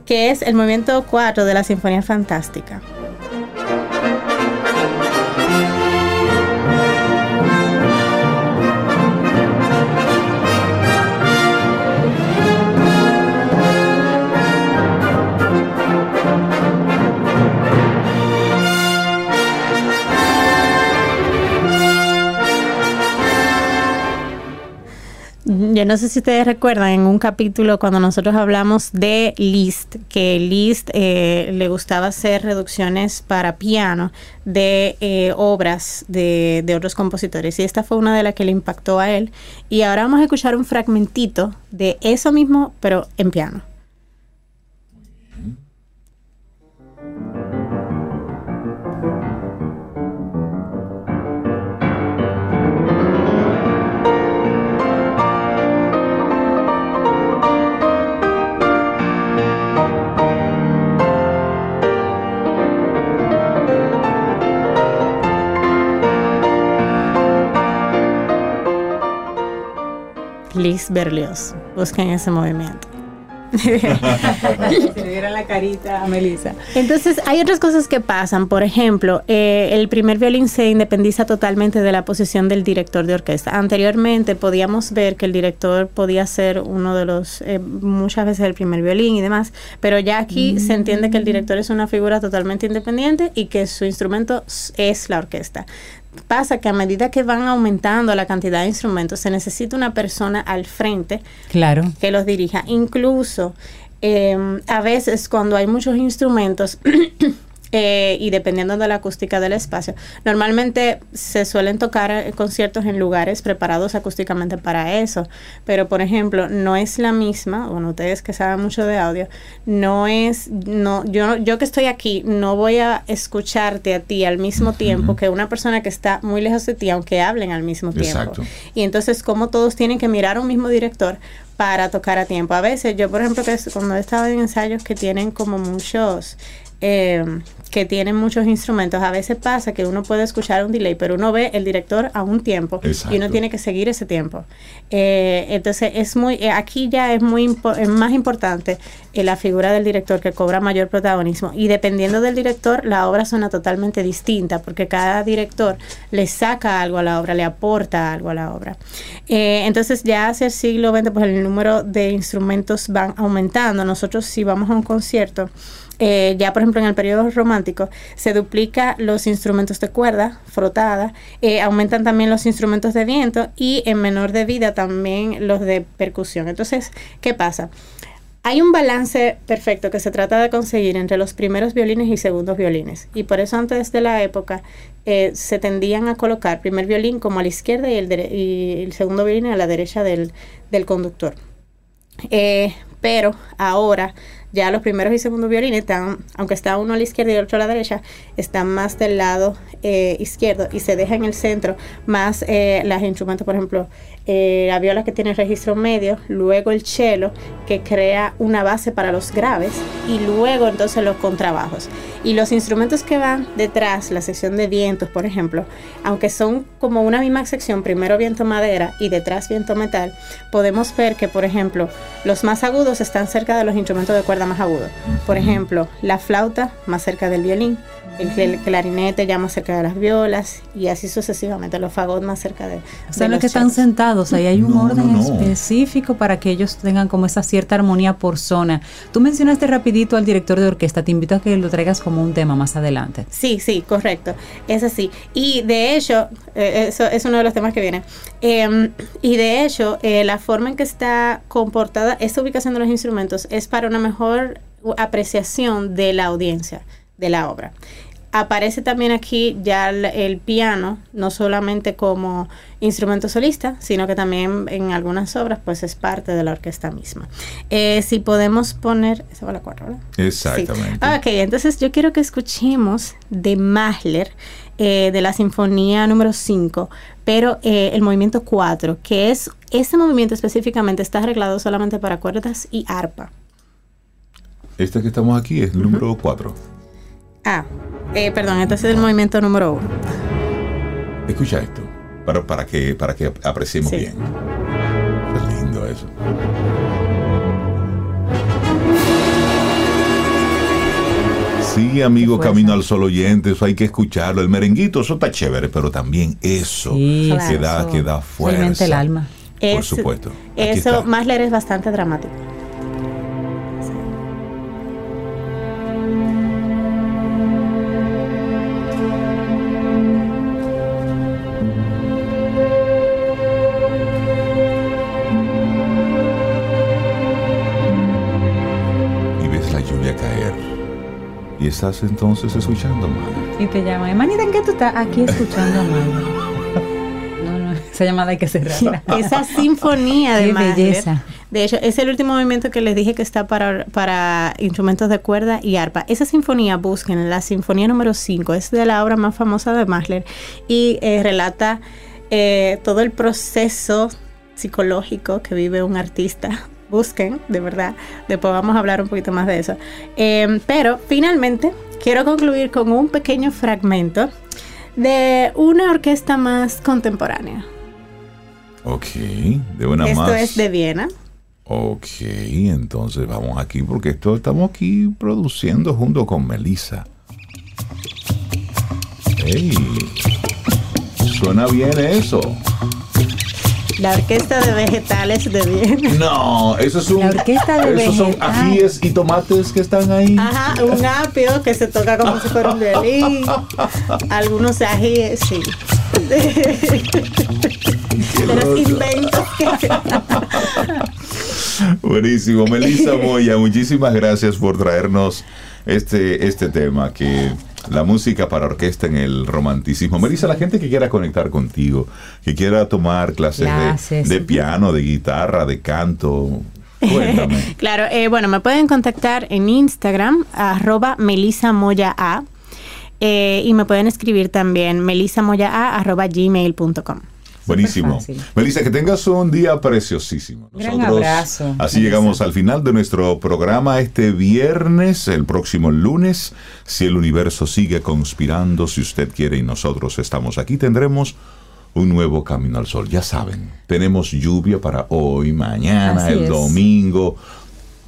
que es el movimiento 4 de la Sinfonía Fantástica. Yo no sé si ustedes recuerdan en un capítulo cuando nosotros hablamos de Liszt, que Liszt eh, le gustaba hacer reducciones para piano de eh, obras de, de otros compositores. Y esta fue una de las que le impactó a él. Y ahora vamos a escuchar un fragmentito de eso mismo, pero en piano. Liszt Berlioz. Busquen ese movimiento. Se le diera la carita a Melissa. Entonces, hay otras cosas que pasan. Por ejemplo, eh, el primer violín se independiza totalmente de la posición del director de orquesta. Anteriormente podíamos ver que el director podía ser uno de los, eh, muchas veces el primer violín y demás, pero ya aquí se entiende que el director es una figura totalmente independiente y que su instrumento es la orquesta. Pasa que a medida que van aumentando la cantidad de instrumentos, se necesita una persona al frente Claro. que los dirija. Incluso eh, a veces cuando hay muchos instrumentos, eh, y dependiendo de la acústica del espacio. Normalmente se suelen tocar eh, conciertos en lugares preparados acústicamente para eso, pero por ejemplo, no es la misma, bueno, ustedes que saben mucho de audio, no es, no, yo, yo que estoy aquí, no voy a escucharte a ti al mismo tiempo que una persona que está muy lejos de ti, aunque hablen al mismo tiempo. Exacto. Y entonces, como todos tienen que mirar a un mismo director para tocar a tiempo. A veces, yo por ejemplo, que cuando he estado en ensayos que tienen como muchos, eh, que tienen muchos instrumentos, a veces pasa que uno puede escuchar un delay, pero uno ve el director a un tiempo y uno tiene que seguir ese tiempo. Eh, entonces, es muy, eh, aquí ya es muy impo- es más importante eh, la figura del director que cobra mayor protagonismo. Y dependiendo del director, la obra suena totalmente distinta, porque cada director le saca algo a la obra, le aporta algo a la obra. Eh, entonces, ya hacia el siglo XX, pues el número de instrumentos van aumentando. Nosotros, si vamos a un concierto, eh, ya por ejemplo en el periodo romántico se duplica los instrumentos de cuerda frotada, eh, aumentan también los instrumentos de viento y en menor medida también los de percusión. Entonces, ¿qué pasa? Hay un balance perfecto que se trata de conseguir entre los primeros violines y segundos violines. Y por eso antes de la época eh, se tendían a colocar primer violín como a la izquierda y el, segundo violín a la derecha del, conductor. Pero ahora ya los primeros y segundos violines están, aunque está uno a la izquierda y el otro a la derecha, están más del lado eh, izquierdo y se deja en el centro más eh, los instrumentos, por ejemplo, eh, la viola que tiene registro medio, luego el cello que crea una base para los graves y luego entonces los contrabajos. Y los instrumentos que van detrás, la sección de vientos, por ejemplo, aunque son como una misma sección, primero viento madera y detrás viento metal, podemos ver que, por ejemplo, los más agudos están cerca de los instrumentos de cuerda más agudos. Por ejemplo, la flauta más cerca del violín, el, cl- clarinete ya más cerca de las violas y así sucesivamente, los fagots más cerca de, O de sea, los los que están sentados, ahí hay un No, orden no, no. específico para que ellos tengan como esa cierta armonía por zona. Tú mencionaste rapidito al director de orquesta, te invito a que lo traigas como un tema más adelante. Sí, sí, correcto. Es así. Y de hecho, eh, eso es uno de los temas que viene. Eh, y de hecho, eh, la forma en que está comportada esta ubicación de los instrumentos es para una mejor apreciación de la audiencia de la obra. Aparece también aquí ya el, el piano, no solamente como instrumento solista, sino que también en algunas obras pues es parte de la orquesta misma. Eh, si podemos poner, esa fue la cuatro, ¿verdad? Exactamente. Sí. Ok, entonces yo quiero que escuchemos de Mahler, eh, de la Sinfonía número 5, pero eh, el movimiento 4, que es, ese movimiento específicamente está arreglado solamente para cuerdas y arpa. Este que estamos aquí es el número 4. Ah, eh, perdón, este es el movimiento número 1. Escucha esto, para, para, que, para que apreciemos Sí. bien. Qué lindo eso. Sí, amigo. Camino al Sol oyente, eso hay que escucharlo. El merenguito, eso está chévere, pero también eso Sí, que, da, eso que da fuerza. El alma. Por Es- supuesto. Aquí Eso, está. Mahler es bastante dramático. Y estás entonces escuchando, madre. Y te llaman, hermanita, ¿en qué tú estás? Aquí escuchando a. No, no, esa llamada hay que cerrarla. Esa sinfonía de Qué belleza. De hecho, es el último movimiento que les dije que está para, para instrumentos de cuerda y arpa. Esa sinfonía, busquen la sinfonía número 5, es de la obra más famosa de Mahler y eh, relata eh, todo el proceso psicológico que vive un artista. Busquen, de verdad. Después vamos a hablar un poquito más de eso. Eh, pero finalmente quiero concluir con un pequeño fragmento de una orquesta más contemporánea. Ok, de una Esto más. es de Viena. Ok, entonces vamos aquí porque esto estamos aquí produciendo junto con Melissa. ¡Ey! Suena bien eso. La orquesta de vegetales de Viena. No, eso es un. La orquesta de Esos son ajíes y tomates que están ahí. Ajá, un apio que se toca como si fuera un violín. Algunos ajíes, sí. De los inventos que Buenísimo. Melissa Moya, muchísimas gracias por traernos este, este tema que la música para orquesta en el romanticismo. Melissa, la gente que quiera conectar contigo, que quiera tomar clases, Clases. De, de piano, de guitarra, de canto, cuéntame. Claro, eh, bueno, me pueden contactar en Instagram, arroba Melissa Moya A, eh, y me pueden escribir también melisamoyaa arroba gmail.com. Buenísimo. Melissa, que tengas un día preciosísimo. Gran abrazo, Así llegamos al final de nuestro programa este viernes, el próximo lunes. Si el universo sigue conspirando, si usted quiere y nosotros estamos aquí, tendremos un nuevo camino al sol. Ya saben, tenemos lluvia para hoy, mañana, Así el es. domingo.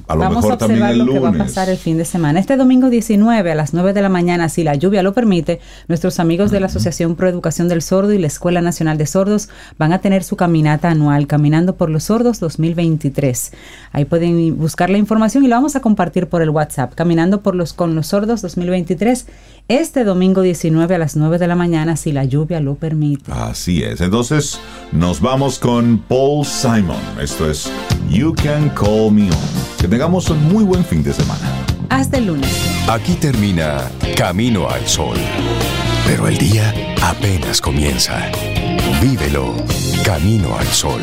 A lo Vamos a también observar el lo lunes. que va a pasar el fin de semana. Este domingo 19 a las 9 de la mañana, si la lluvia lo permite, nuestros amigos de la Asociación Pro Educación del Sordo y la Escuela Nacional de Sordos van a tener su caminata anual, Caminando por los Sordos 2023. Ahí pueden buscar la información y la vamos a compartir por el WhatsApp. Caminando por los con los Sordos 2023, este domingo 19 a las 9 de la mañana, si la lluvia lo permite. Así es. Entonces, nos vamos con Paul Simon. Esto es You Can Call Me On. Que tengamos un muy buen fin de semana. Hasta el lunes. Aquí termina Camino al Sol. Pero el día apenas comienza. Vívelo Camino al Sol.